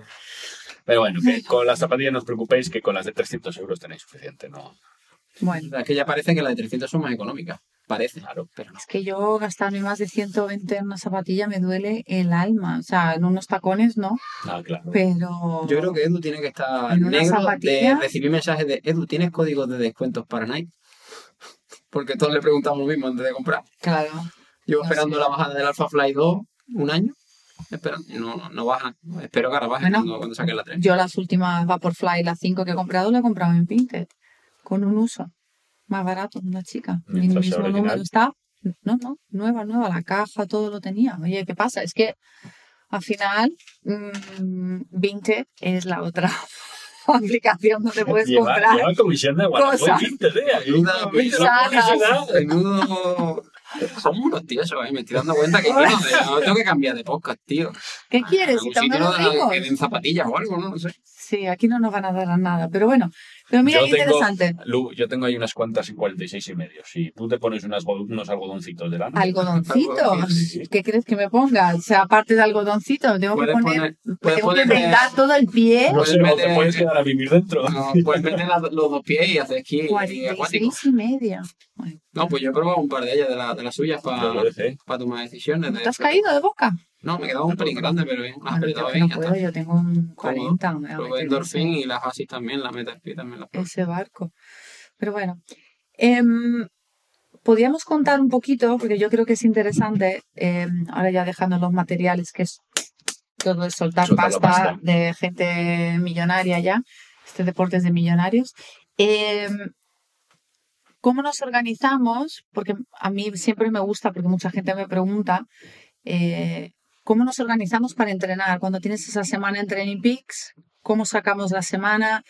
Pero bueno, que con las zapatillas no os preocupéis, que con las de 300 euros tenéis suficiente, ¿no? Bueno, Es que ya parece que las de 300 son más económicas. Parece. Claro. Pero no. es que yo gastarme más de 120 en una zapatilla me duele el alma. O sea, en unos tacones no, Ah, claro. pero... Yo creo que Edu tiene que estar ¿En una negro de zapatilla? recibir mensajes de Edu, ¿tienes códigos de descuentos para Nike? Porque todos le preguntamos lo mismo antes de comprar. Claro. Llevo No esperando sé. la bajada del Alpha Fly 2 un año. Esperando. y No, no, no baja. Espero que ahora baje Bueno, cuando, cuando saquen la 3. Yo las últimas Vaporfly, las 5 que he comprado, las he comprado en Vinted, con un uso más barato, una chica. Y el mismo original. número está, no, no, nueva, nueva, la caja, todo lo tenía. Oye, ¿qué pasa? Es que al final mm, Vinted es la otra aplicación donde puedes Lleva, comprar. lleva comisión de Guanajuato. cosas. Vinted, ¿eh? Ayuda, pisadas. Menudo. Somos unos tíos, ¿eh? me estoy dando cuenta que no tengo que cambiar de podcast, tío. ¿Qué quieres? Si den zapatillas o algo, ¿no? No sé. Sí, aquí no nos van a dar a nada. Pero bueno, pero mira Yo qué tengo- interesante. Lu, yo tengo ahí unas cuantas en 46 y medio. Si tú te pones unas, unos algodoncitos de lana. Algodoncitos. Algodoncitos, ¿Qué crees que me ponga? O sea, aparte de algodoncito, me tengo que poner, poner- me tengo que vendar todo el pie. No o te puedes quedar a vivir dentro. No, puedes meter los dos pies y hacer esquí acuático. 46 y media. Bueno, No, pues yo he probado un par de ellas de, la- de las suyas para dejé. tomar decisiones. de- ¿Te has caído de boca? No, me quedaba un pelín grande, pero bien. Las Bueno, yo bien. no puedo, está. yo tengo un 40. me ese- y las Asis también, las Metaspeed también las ese barco. Pero bueno, em, podríamos contar un poquito, porque yo creo que es interesante, em, ahora ya dejando los materiales, que es todo es soltar Soltar la pasta, pasta. de gente millonaria ya, este deporte es de millonarios. Em, ¿Cómo nos organizamos? Porque a mí siempre me gusta, porque mucha gente me pregunta, eh, ¿cómo nos organizamos para entrenar? Cuando tienes esa semana en Training Peaks, ¿cómo sacamos la semana?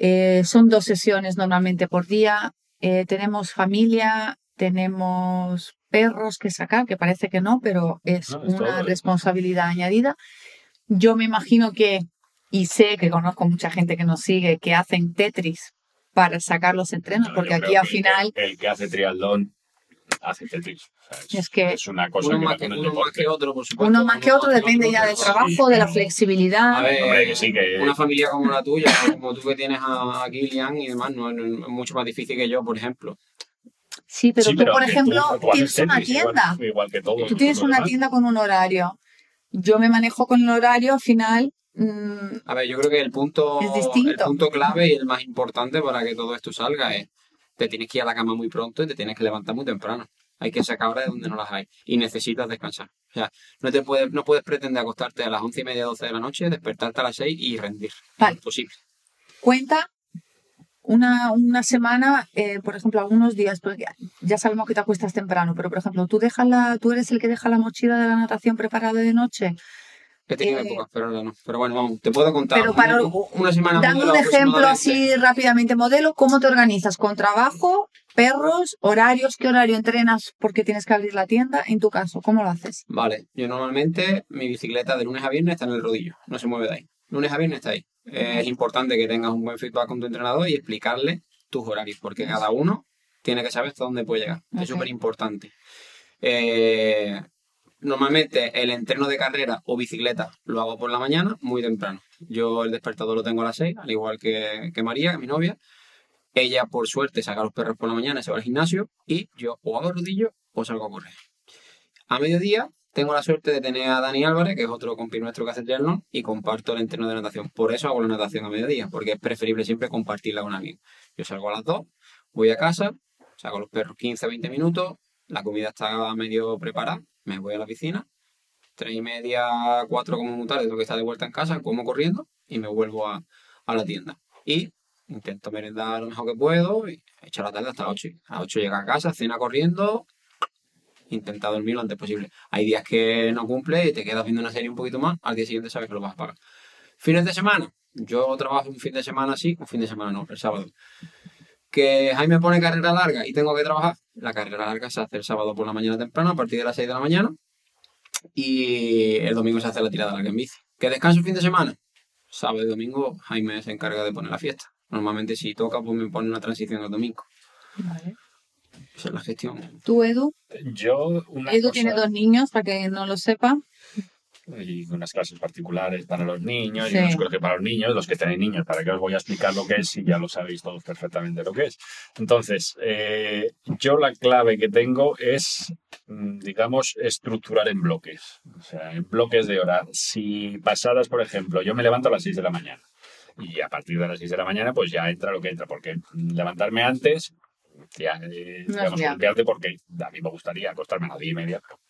Eh, son dos sesiones normalmente por día. Eh, tenemos familia, tenemos perros que sacar, que parece que no, pero es No, una todo. responsabilidad añadida. Yo me imagino que, y sé que conozco mucha gente que nos sigue, que hacen Tetris para sacar los entrenos, No, porque aquí al final El, el que hace triatlón hace Tetris. O sea, Es que es una cosa Uno que más que, más otro, por supuesto. uno más que otro depende ya del Sí. trabajo, de la A flexibilidad. ver, Hombre, que sí, que- una familia como la tuya, como tú que tienes a, a Kilian y demás, no, no- es mucho más difícil que yo, por ejemplo. Sí, pero Sí, tú, por ejemplo, tú- tú haces tienes una tienda. Igual, que todos. Tú tienes una demás. tienda con un horario. Yo me manejo con el horario, al final. mm, A ver, yo creo que el punto, Es distinto. el punto clave y el más importante para que todo esto salga es te tienes que ir a la cama muy pronto y te tienes que levantar muy temprano. Hay que sacar horas de donde no las hay y necesitas descansar. O sea, no te puedes, no puedes pretender acostarte a las once y media, 12 de la noche, despertarte a las 6 y rendir. Vale. Imposible. cuenta una, una semana, eh, por ejemplo, algunos días, porque ya sabemos que te acuestas temprano, pero por ejemplo, tú dejas la, tú eres el que deja la mochila de la natación preparada de noche. He tenido Eh, épocas, pero ahora no. Pero bueno, vamos, te puedo contar. Pero para un- una semana dando modelo un ejemplo así rápidamente, modelo, ¿cómo te organizas? ¿Con trabajo, perros, horarios? ¿Qué horario entrenas porque tienes que abrir la tienda? En tu caso, ¿cómo lo haces? Vale, yo normalmente mi bicicleta de lunes a viernes está en el rodillo, no se mueve de ahí. Lunes a viernes está ahí. Eh, es importante que tengas un buen feedback con tu entrenador y explicarle tus horarios, porque cada uno tiene que saber hasta dónde puede llegar. Es súper importante. Eh, normalmente el entreno de carrera o bicicleta lo hago por la mañana, muy temprano. Yo el despertador lo tengo a las 6, al igual que, que María, mi novia. Ella, por suerte, saca a los perros por la mañana, se va al gimnasio y yo o hago rodillo o salgo a correr. A mediodía tengo la suerte de tener a Dani Álvarez, que es otro compi nuestro que hace triatlón, y comparto el entreno de natación. Por eso hago la natación a mediodía, porque es preferible siempre compartirla con alguien. Yo salgo a las 2, voy a casa, saco a los perros 15 20 minutos, la comida está medio preparada, me voy a la piscina, tres y media, cuatro como muy tarde, tengo que estar de vuelta en casa, como corriendo y me vuelvo a, a la tienda. Y intento merendar lo mejor que puedo y la tarde hasta las 8. A las 8 llega a casa, cena corriendo, intenta dormir lo antes posible. Hay días que no cumple y te quedas viendo una serie un poquito más, al día siguiente sabes que lo vas a pagar. Fines de semana, yo trabajo un fin de semana así, un fin de semana no, el sábado. Que Jaime pone carrera larga y tengo que trabajar, la carrera larga se hace el sábado por la mañana temprano, a partir de las 6 de la mañana, y el domingo se hace la tirada larga en bici. ¿Que descanso el fin de semana? Sábado y domingo Jaime se encarga de poner la fiesta. Normalmente si toca, pues me pone una transición el domingo. Vale. Esa es la gestión. ¿Tú, Edu? Yo, una Edu cosa- tiene dos niños, para que no lo sepa. Y unas clases particulares para los niños Sí. y unos colegios para los niños, los que tenéis niños, para que os voy a explicar lo que es si ya lo sabéis todos perfectamente lo que es. Entonces, eh, yo la clave que tengo es, mm, digamos, estructurar en bloques, o sea, en bloques de hora. Si pasadas, por ejemplo, yo me levanto a las 6 de la mañana y a partir de las 6 de la mañana, pues ya entra lo que entra, porque levantarme antes, ya, eh, No digamos, porque a mí me gustaría acostarme a las 10 y media, pero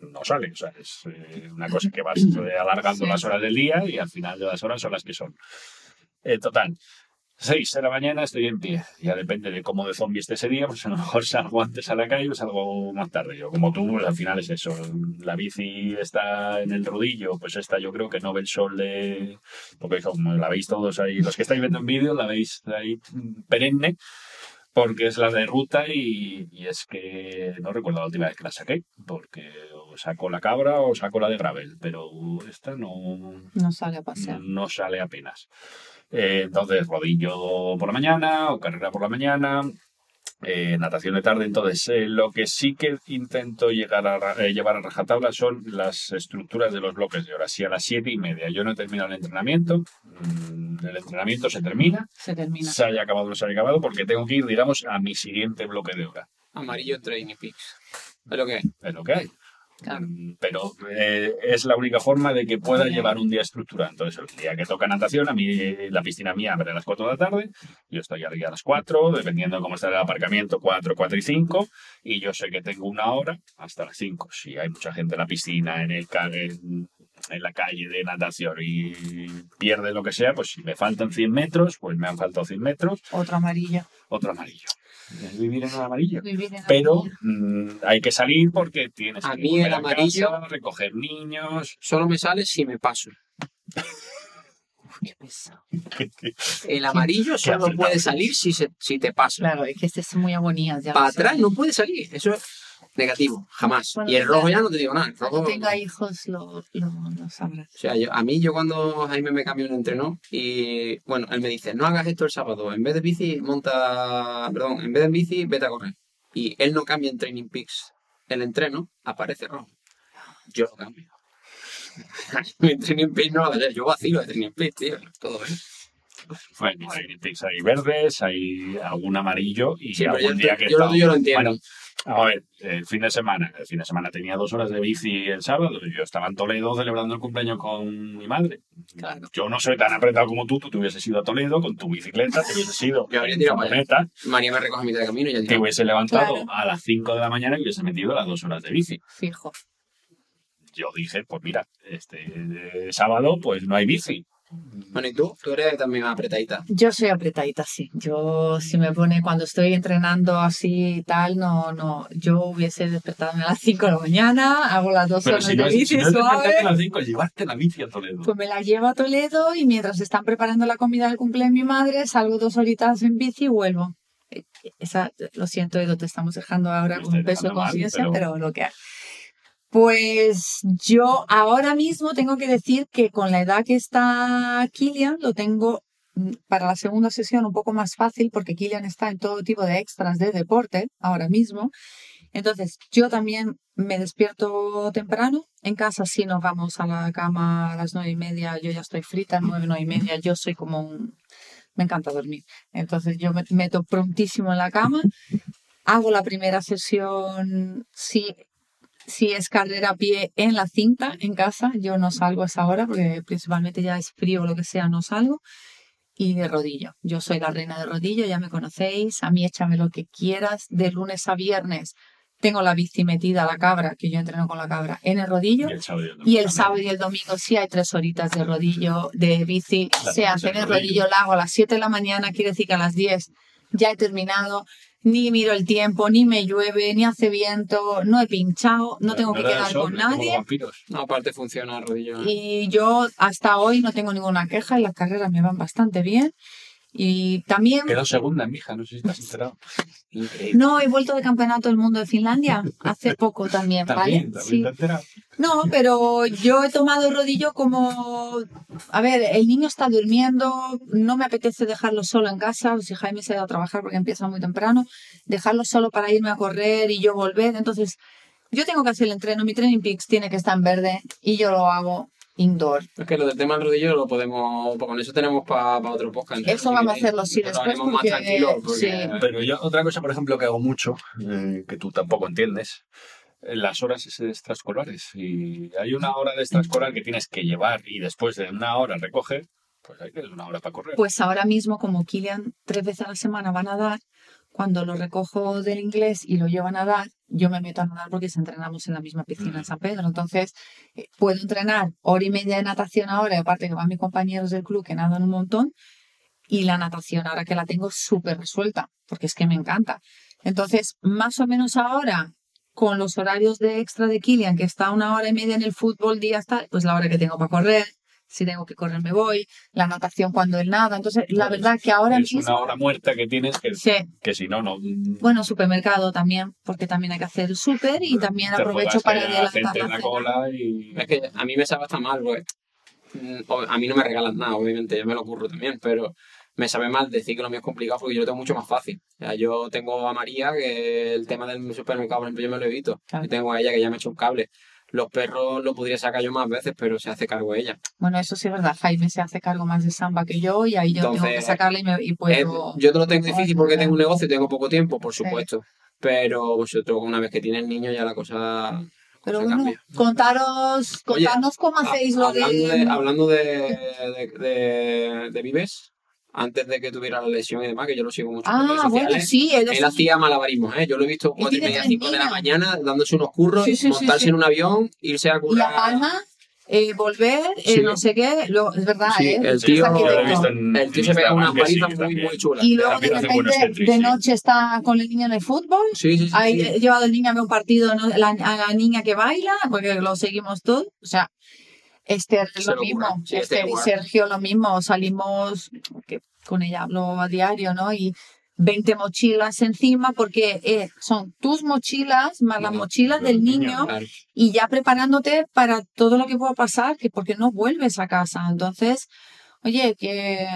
no sale. O sea, es eh, una cosa que vas eh, alargando Sí. las horas del día y al final de las horas son las que son. Eh, total. 6 de la mañana estoy en pie. Ya depende de cómo de zombie esté ese día, pues a lo mejor salgo antes a la calle o salgo más tarde. Yo, como tú, pues al final es eso. La bici está en el rodillo, pues esta yo creo que no ve el sol de. Porque como la veis todos ahí, los que estáis viendo en vídeo, la veis ahí mm, perenne porque es la de ruta y, y es que no recuerdo la última vez que la saqué, porque o saco la cabra o saco la de gravel, pero esta no, No sale a pasear. no sale apenas. Eh, entonces, rodillo por la mañana o carrera por la mañana, eh, natación de tarde. Entonces, eh, lo que sí que intento llegar a, eh, llevar a rajatabla son las estructuras de los bloques de horas. Si a las siete y media yo no he terminado el entrenamiento, mm, el entrenamiento se termina, Se termina. se haya acabado o no se haya acabado, porque tengo que ir, digamos, a mi siguiente bloque de hora. Amarillo Training Peaks. Es lo que es. Es lo que hay. Claro. Mm, Pero eh, es la única forma de que pueda llevar un día estructurado. Entonces, el día que toca natación, a mí eh, la piscina mía abre a las 4 de la tarde, yo estoy ahí a las 4, dependiendo de cómo está el aparcamiento, 4, 4 y 5, y yo sé que tengo una hora hasta las 5. Si hay mucha gente en la piscina, en, el, en, en la calle de natación y pierde lo que sea, pues si me faltan 100 metros, pues me han faltado 100 metros, Otro amarillo. otro amarillo. Es vivir en un amarillo. Vivir en Pero mm, hay que salir porque tienes A que mí el amarillo- casa, recoger niños. Solo me sale si me paso. Qué pesado. El amarillo solo puede salir si, se, si te pasas. Claro, es que este es muy agonías. Ya lo Para atrás no puede salir. Eso es negativo. Jamás. Bueno, y el rojo ya no te digo nada. El rojo- Cuando tenga hijos lo, lo, lo sabrás. O sea, yo- a mí yo cuando Jaime me cambió un entrenó y bueno, él me dice, no hagas esto el sábado, en vez de bici, monta, perdón, en vez de bici, vete a correr. Y él no cambia en Training Peaks el entreno, aparece rojo. Yo lo cambio. Mi Training Peaks no lo hago, yo vacilo de Training Peaks, tío, todo ¿eh? Bueno, hay, hay verdes, hay algún amarillo y Sí, algún yo- día que yo está- lo entiendo. Bueno, a ver, el fin de semana. El fin de semana tenía dos horas de bici el sábado. Yo estaba en Toledo celebrando el cumpleaños con mi madre. Claro. Yo no soy tan apretado como tú. Tú te hubieses ido a Toledo con tu bicicleta, te hubieses ido Yo habría tirado para allá. furgoneta, María me recoge a mitad de camino y ya te digo, hubiese levantado Claro. a las 5 de la mañana y hubiese metido las dos horas de bici. Fijo. Yo dije, pues mira, este eh, sábado pues no hay bici. Bueno, ¿y tú? Tú eres también apretadita. Yo soy apretadita, sí. Yo, si me pone cuando estoy entrenando así y tal, no, no. Yo hubiese despertado a las 5 de la mañana, hago las dos horas si no de bici si no suave, a las 5, es llevarte la bici a Toledo. pues me la llevo a Toledo y mientras están preparando la comida del cumpleaños de mi madre, salgo dos horitas en bici y vuelvo. Eh, Esa, lo siento, Edo, te estamos dejando ahora con un peso de conciencia, pero- pero lo que hay. Pues yo ahora mismo tengo que decir que con la edad que está Kilian, lo tengo mm, para la segunda sesión un poco más fácil porque Kilian está en todo tipo de extras de deporte ahora mismo. Entonces, yo también me despierto temprano. En casa, si nos vamos a la cama a las nueve y media, yo ya estoy frita, nueve, nueve y media. Yo soy como un. Me encanta dormir. Entonces, yo me meto prontísimo en la cama. Hago la primera sesión, si, si es carrera a pie, en la cinta, en casa. Yo no salgo a esa hora porque principalmente ya es frío o lo que sea, no salgo y de rodillo. Yo soy la reina de rodillo, ya me conocéis. A mí échame lo que quieras. De lunes a viernes tengo la bici metida, la cabra, que yo entreno con la cabra, en el rodillo. Y el sábado y el domingo Y el también. sábado y el domingo sí hay tres horitas de rodillo, de bici. Claro, Se hace en el rodillo. rodillo, la hago a las 7 de la mañana, quiere decir que a las 10 ya he terminado. Ni miro el tiempo, ni me llueve, ni hace viento, no he pinchado, no tengo que quedar sol, con nadie. vampiros. No, aparte funciona el rodillo. Y yo hasta hoy no tengo ninguna queja y las carreras me van bastante bien. Y también, Quedó segunda Mija, no sé si te has enterado. No, he vuelto de campeonato del mundo de Finlandia hace poco también, ¿vale? También, también te has enterado. No, pero yo he tomado el rodillo como, a ver, el niño está durmiendo, no me apetece dejarlo solo en casa, si Jaime se ha ido a trabajar porque empieza muy temprano, dejarlo solo para irme a correr y yo volver, entonces yo tengo que hacer el entreno, mi training peaks tiene que estar en verde y yo lo hago indoor. Es que lo del tema del rodillo lo podemos. Con eso tenemos para otro podcast. Eso vamos a hacerlo, sí, después, porque- más tranquilo. Porque, sí. Pero yo, otra cosa, por ejemplo, que hago mucho, eh, que tú tampoco entiendes, eh, las horas extraescolares. Y hay una hora de extraescolar que tienes que llevar y después de una hora recoger, pues ahí tienes una hora para correr. Pues ahora mismo, como Kilian tres veces a la semana va a nadar, cuando lo recojo del inglés y lo llevo a nadar, yo me meto a nadar porque entrenamos en la misma piscina en San Pedro. Entonces, eh, puedo entrenar hora y media de natación ahora, y aparte que van mis compañeros del club que nadan un montón, y la natación ahora que la tengo súper resuelta, porque es que me encanta. Entonces, más o menos ahora, con los horarios de extra de Kilian, que está una hora y media en el fútbol, día está, pues la hora que tengo para correr, si tengo que correr me voy, la natación cuando él nada. Entonces, la Pues, verdad que ahora es mismo... una hora muerta que tienes que, Sí, que si no, no. bueno, supermercado también, porque también hay que hacer el súper y también te aprovecho para adelantar la la cena. cola y. Es que a mí me sabe hasta mal, pues. mm, A mí no me regalan nada, obviamente, yo me lo ocurro también, pero me sabe mal decir que lo mío es complicado porque yo lo tengo mucho más fácil. O sea, yo tengo a María, que el tema del supermercado, por ejemplo, yo me lo evito. Claro. Y tengo a ella, que ya me ha hecho un cable. Los perros lo podría sacar yo más veces, pero se hace cargo ella. Bueno, eso sí es verdad. Jaime se hace cargo más de samba que yo y ahí yo tengo que sacarle y, me, y Eh, puedo... yo te lo tengo difícil porque tengo un negocio y tengo poco tiempo, por supuesto. Pero vosotros, una vez que tienes niños, ya la cosa, Pero bueno, cambia. contaros, Oye, contarnos cómo hacéis lo hablando de... de, hablando de, de, de- de Vives, antes de que tuviera la lesión y demás, que yo lo sigo mucho en redes Ah, bueno, sí, él, él hacía malabarismos, ¿eh? Yo lo he visto Y cuatro y media, cinco de la mañana, dándose unos curros, Sí, sí, sí, montarse sí. en un avión, irse a y currar. La Palma, eh, volver, eh, no sé qué, lo, es verdad, Sí, ¿eh? el tío- arquitecto. Yo lo he visto en- El tío se pega unas palizas muy, también. muy chulas. Y luego de repente de noche está con el niño en el fútbol. Sí, sí, sí. Hay sí. he llevado al niño a ver un partido, ¿no? la, a la niña que baila, porque lo seguimos todos. O sea, Esther Se lo mismo. Sí, Esther Esther y. Sergio lo mismo. Salimos, que con ella hablo a diario, ¿no? Y 20 mochilas encima, porque eh, son tus mochilas más las mochilas del niño, y ya preparándote para todo lo que pueda pasar, que porque no vuelves a casa. Entonces, oye, que,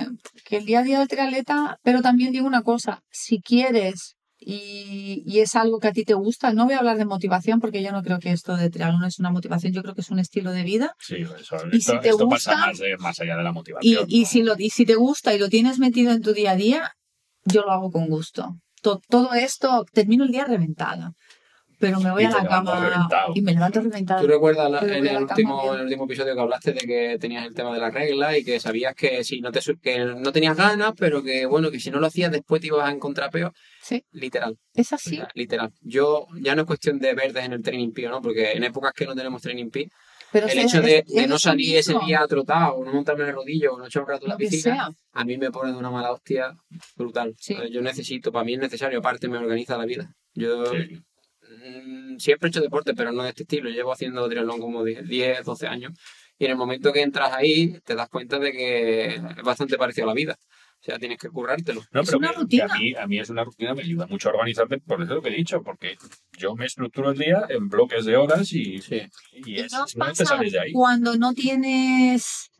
que el día a día del triatleta, pero también digo una cosa, si quieres y, y es algo que a ti te gusta, no voy a hablar de motivación porque yo no creo que esto de triatlón es una motivación, yo creo que es un estilo de vida. Sí, eso, Y esto, si te esto gusta- pasa más, de- más allá de la Y, motivación. y ¿no? si lo, y si te gusta y lo tienes metido en tu día a día, yo lo hago con gusto. To- todo esto, termino el día reventada, pero me voy a la cama reventado. y me levanto reventada. ¿Tú recuerdas la- en el, cama último, bien. en el último episodio que hablaste de que tenías el tema de la regla y que sabías que si no te que no tenías ganas, pero que bueno, que si no lo hacías después te ibas a encontrar peor? Sí, Literal. es o así. sea, literal. Yo ya no es cuestión de verdes en el training pie, ¿no? Porque en épocas que no tenemos training pie, Pero el si hecho es- de, es- de es no salir ese día a trotar o no montarme en el rodillo o no echar un rato en la piscina, sea. a mí me pone de una mala hostia brutal. Sí. Eh, Yo necesito, para mí es necesario, aparte me organiza la vida. Yo Sí. Mm, siempre he hecho deporte, pero no de este estilo. Llevo haciendo triatlón como 10, 10, 12 años. Y en el momento que entras ahí, te das cuenta de que es bastante parecido a la vida. O sea, tienes que currártelo. No, Es pero una que- que rutina. a, mí, a mí es una rutina, me ayuda mucho a organizarte, por eso lo que he dicho, porque yo me estructuro el día en bloques de horas y, Sí. y ¿Y es, no pasa sales de ahí. cuando no tienes,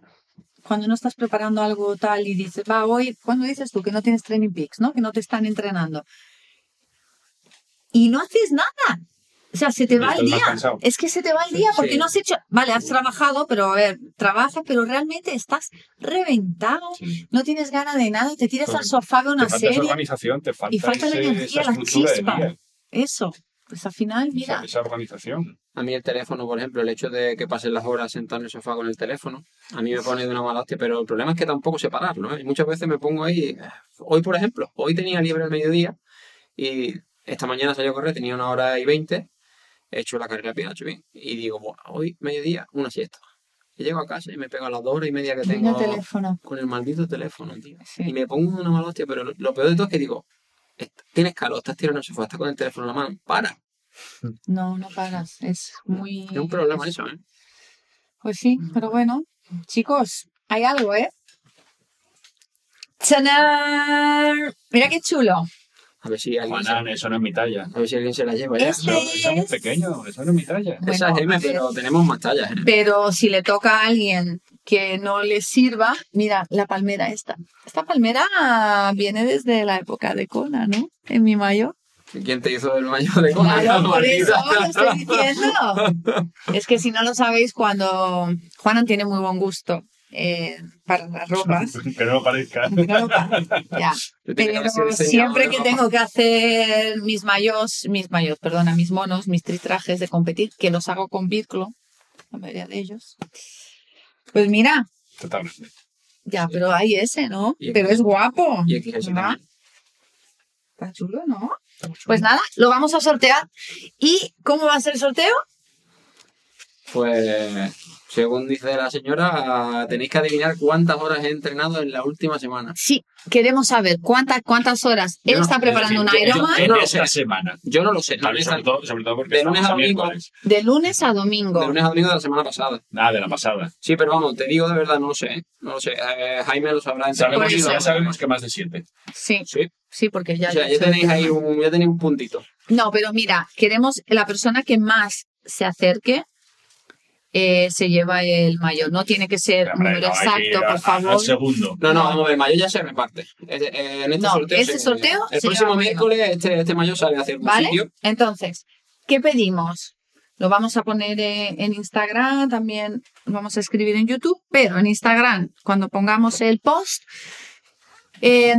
cuando no estás preparando algo tal y dices, va, hoy, cuando dices tú que no tienes training peaks, ¿no? Que no te están entrenando. Y no haces nada. O sea, se te Y va el día. Es que se te va el día porque Sí. no has hecho, vale, has trabajado, pero a ver, trabajas, pero realmente estás reventado. Sí. No tienes ganas de nada, te tiras al sofá de una te falta esa serie. organización, te falta, y falta la ese- energía, esa la estructura del chispa. Eso. Pues al final, esa, mira, esa organización. A mí el teléfono, por ejemplo, el hecho de que pasen las horas sentado en el sofá con el teléfono, a mí me pone de una mala hostia, pero el problema es que tampoco sé pararlo. ¿eh? Y muchas veces me pongo ahí, hoy por ejemplo, hoy tenía libre al mediodía y esta mañana salí a correr, tenía una hora y veinte, he hecho la carrera bien, hecho bien, y digo, bueno, hoy mediodía, una siesta. Y llego a casa y me pego a las dos horas y media que tengo el teléfono. con el maldito teléfono, tío. Sí. Y me pongo una mala hostia, pero lo, lo peor de todo es que digo, tienes calor, estás tirando en el sofá, estás con el teléfono en la mano, para. No, no paras. Es muy. Es un problema eso, ¿eh? Pues sí, pero bueno, chicos, hay algo, ¿eh? ¡Chanán! Mira qué chulo. A ver si alguien, se, Juanan, eso no es mi talla. a ver si alguien se la lleva ya. Este Eso, eso es muy pequeño, eso no es mi talla. Bueno, Esa es M, pero tenemos más tallas, ¿eh? Pero si le toca a alguien que no le sirva, mira, la palmera esta. Esta palmera viene desde la época de Kona, ¿no? En mi mayo. ¿Quién te hizo el mayor de cola? Claro, por eso lo estoy diciendo. Es que si no lo sabéis, cuando Juanan tiene muy buen gusto eh, para las ropas. Que no lo parezca. No ya. Pero siempre que tengo que hacer mis mayos, mis mayos, perdona, mis monos, mis tritrajes de competir, que los hago con Virclo, la mayoría de ellos. Pues mira, Totalmente. ya, pero hay ese, ¿no? Pero es guapo. Está chulo, ¿no? Pues nada, lo vamos a sortear. ¿Y cómo va a ser el sorteo? Pues, según dice la señora, tenéis que adivinar cuántas horas he entrenado en la última semana. Sí, queremos saber cuántas cuántas horas él no- está preparando un Es decir, yo- Ironman En no lo esta sé. semana. Yo no lo sé. Vale, sobre, todo, sobre todo porque de lunes a domingo. miércoles. de lunes a domingo. de lunes a domingo de la semana pasada. Ah, de la pasada. Sí, pero vamos, te digo de verdad, no lo sé. ¿eh? No lo sé. Eh, Jaime lo sabrá. Sabemos, ya sabemos que más de siete. Sí, Sí. sí, porque ya. o sea, ya tenéis ahí un, ya tenéis un puntito. No, pero mira, queremos la persona que más se acerque eh, se lleva el mayor. No tiene que ser un Hombre, número no, exacto, a- por favor. Al segundo. No, no, vamos a ver, mayo ya se reparte. Eh, En este No, sorteo. este se- sorteo El se próximo miércoles este, este mayo sale hacia algún ¿Vale? sitio. Entonces, ¿qué pedimos? Lo vamos a poner eh, en Instagram, también lo vamos a escribir en YouTube, pero en Instagram, cuando pongamos el post, eh,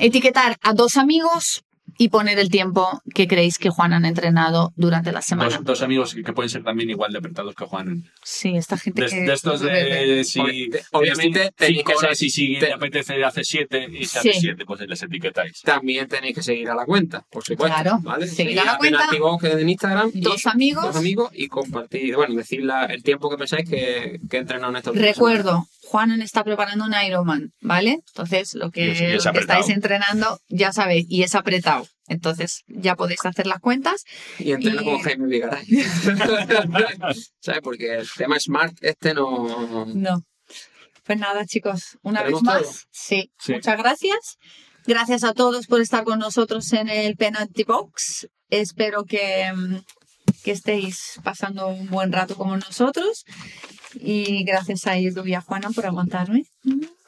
etiquetar a dos amigos y poner el tiempo que creéis que Juan han entrenado durante la semana. Dos, dos amigos que, que pueden ser también igual de apretados que Juan. Sí, esta gente De, que... de estos de. Si, Obvi- obviamente, tenéis cinco que horas y si te- apetece hace siete y se hace Sí. siete, pues les etiquetáis. También tenéis que seguir a la cuenta, por supuesto. Claro, ¿vale? seguir a la cuenta. Box en Instagram. y Dos amigos. Dos amigos y compartir, bueno, decir la- el tiempo que pensáis que, que he entrenado en estos días. Recuerdo, Juanan está preparando un Ironman, ¿vale? Entonces, lo que, es lo que estáis entrenando, ya sabéis, y es apretado. Entonces, ya podéis hacer las cuentas. Y entreno Y- con Jaime Vigaray. ¿Sabes? Porque el tema Smart este no... No. Pues nada, chicos, una vez ¿Tenemos más, sí, Sí. muchas gracias. Gracias a todos por estar con nosotros en el Penalty Box. Espero que, mm, que estéis pasando un buen rato como nosotros. Y gracias a Edu y a Juana por aguantarme.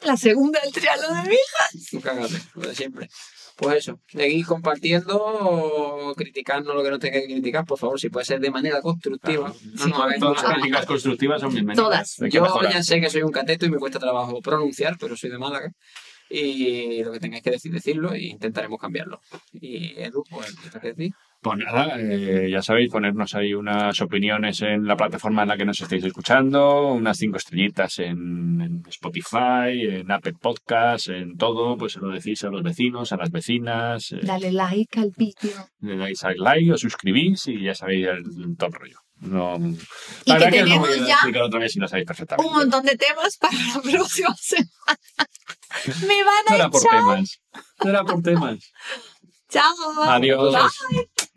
La segunda del triatlón de mi hija. Cágate, lo de siempre. Pues eso, seguid compartiendo, criticando lo que no tengáis que criticar, por favor, si puede ser de manera constructiva. No Sí, nos hagáis Todas las críticas constructivas son bienvenidas. Todas. Yo mejorar. ya sé que soy un cateto y me cuesta trabajo pronunciar, pero soy de Málaga. Y lo que tengáis que decir, decirlo e intentaremos cambiarlo. Y Edu, pues, ¿qué decir? Pues nada, eh, ya sabéis, ponernos ahí unas opiniones en la plataforma en la que nos estáis escuchando, unas cinco estrellitas en, en Spotify, en Apple Podcasts, en todo, pues se lo decís a los vecinos, a las vecinas, eh, Dale like al vídeo. le dais al like, os suscribís y ya sabéis el, todo el rollo. No, Y que que no tenemos a ya otra vez si lo sabéis perfectamente. un montón de temas para la próxima semana. Me van No a era por echar. temas. No era por temas. Chao. Adiós. Bye.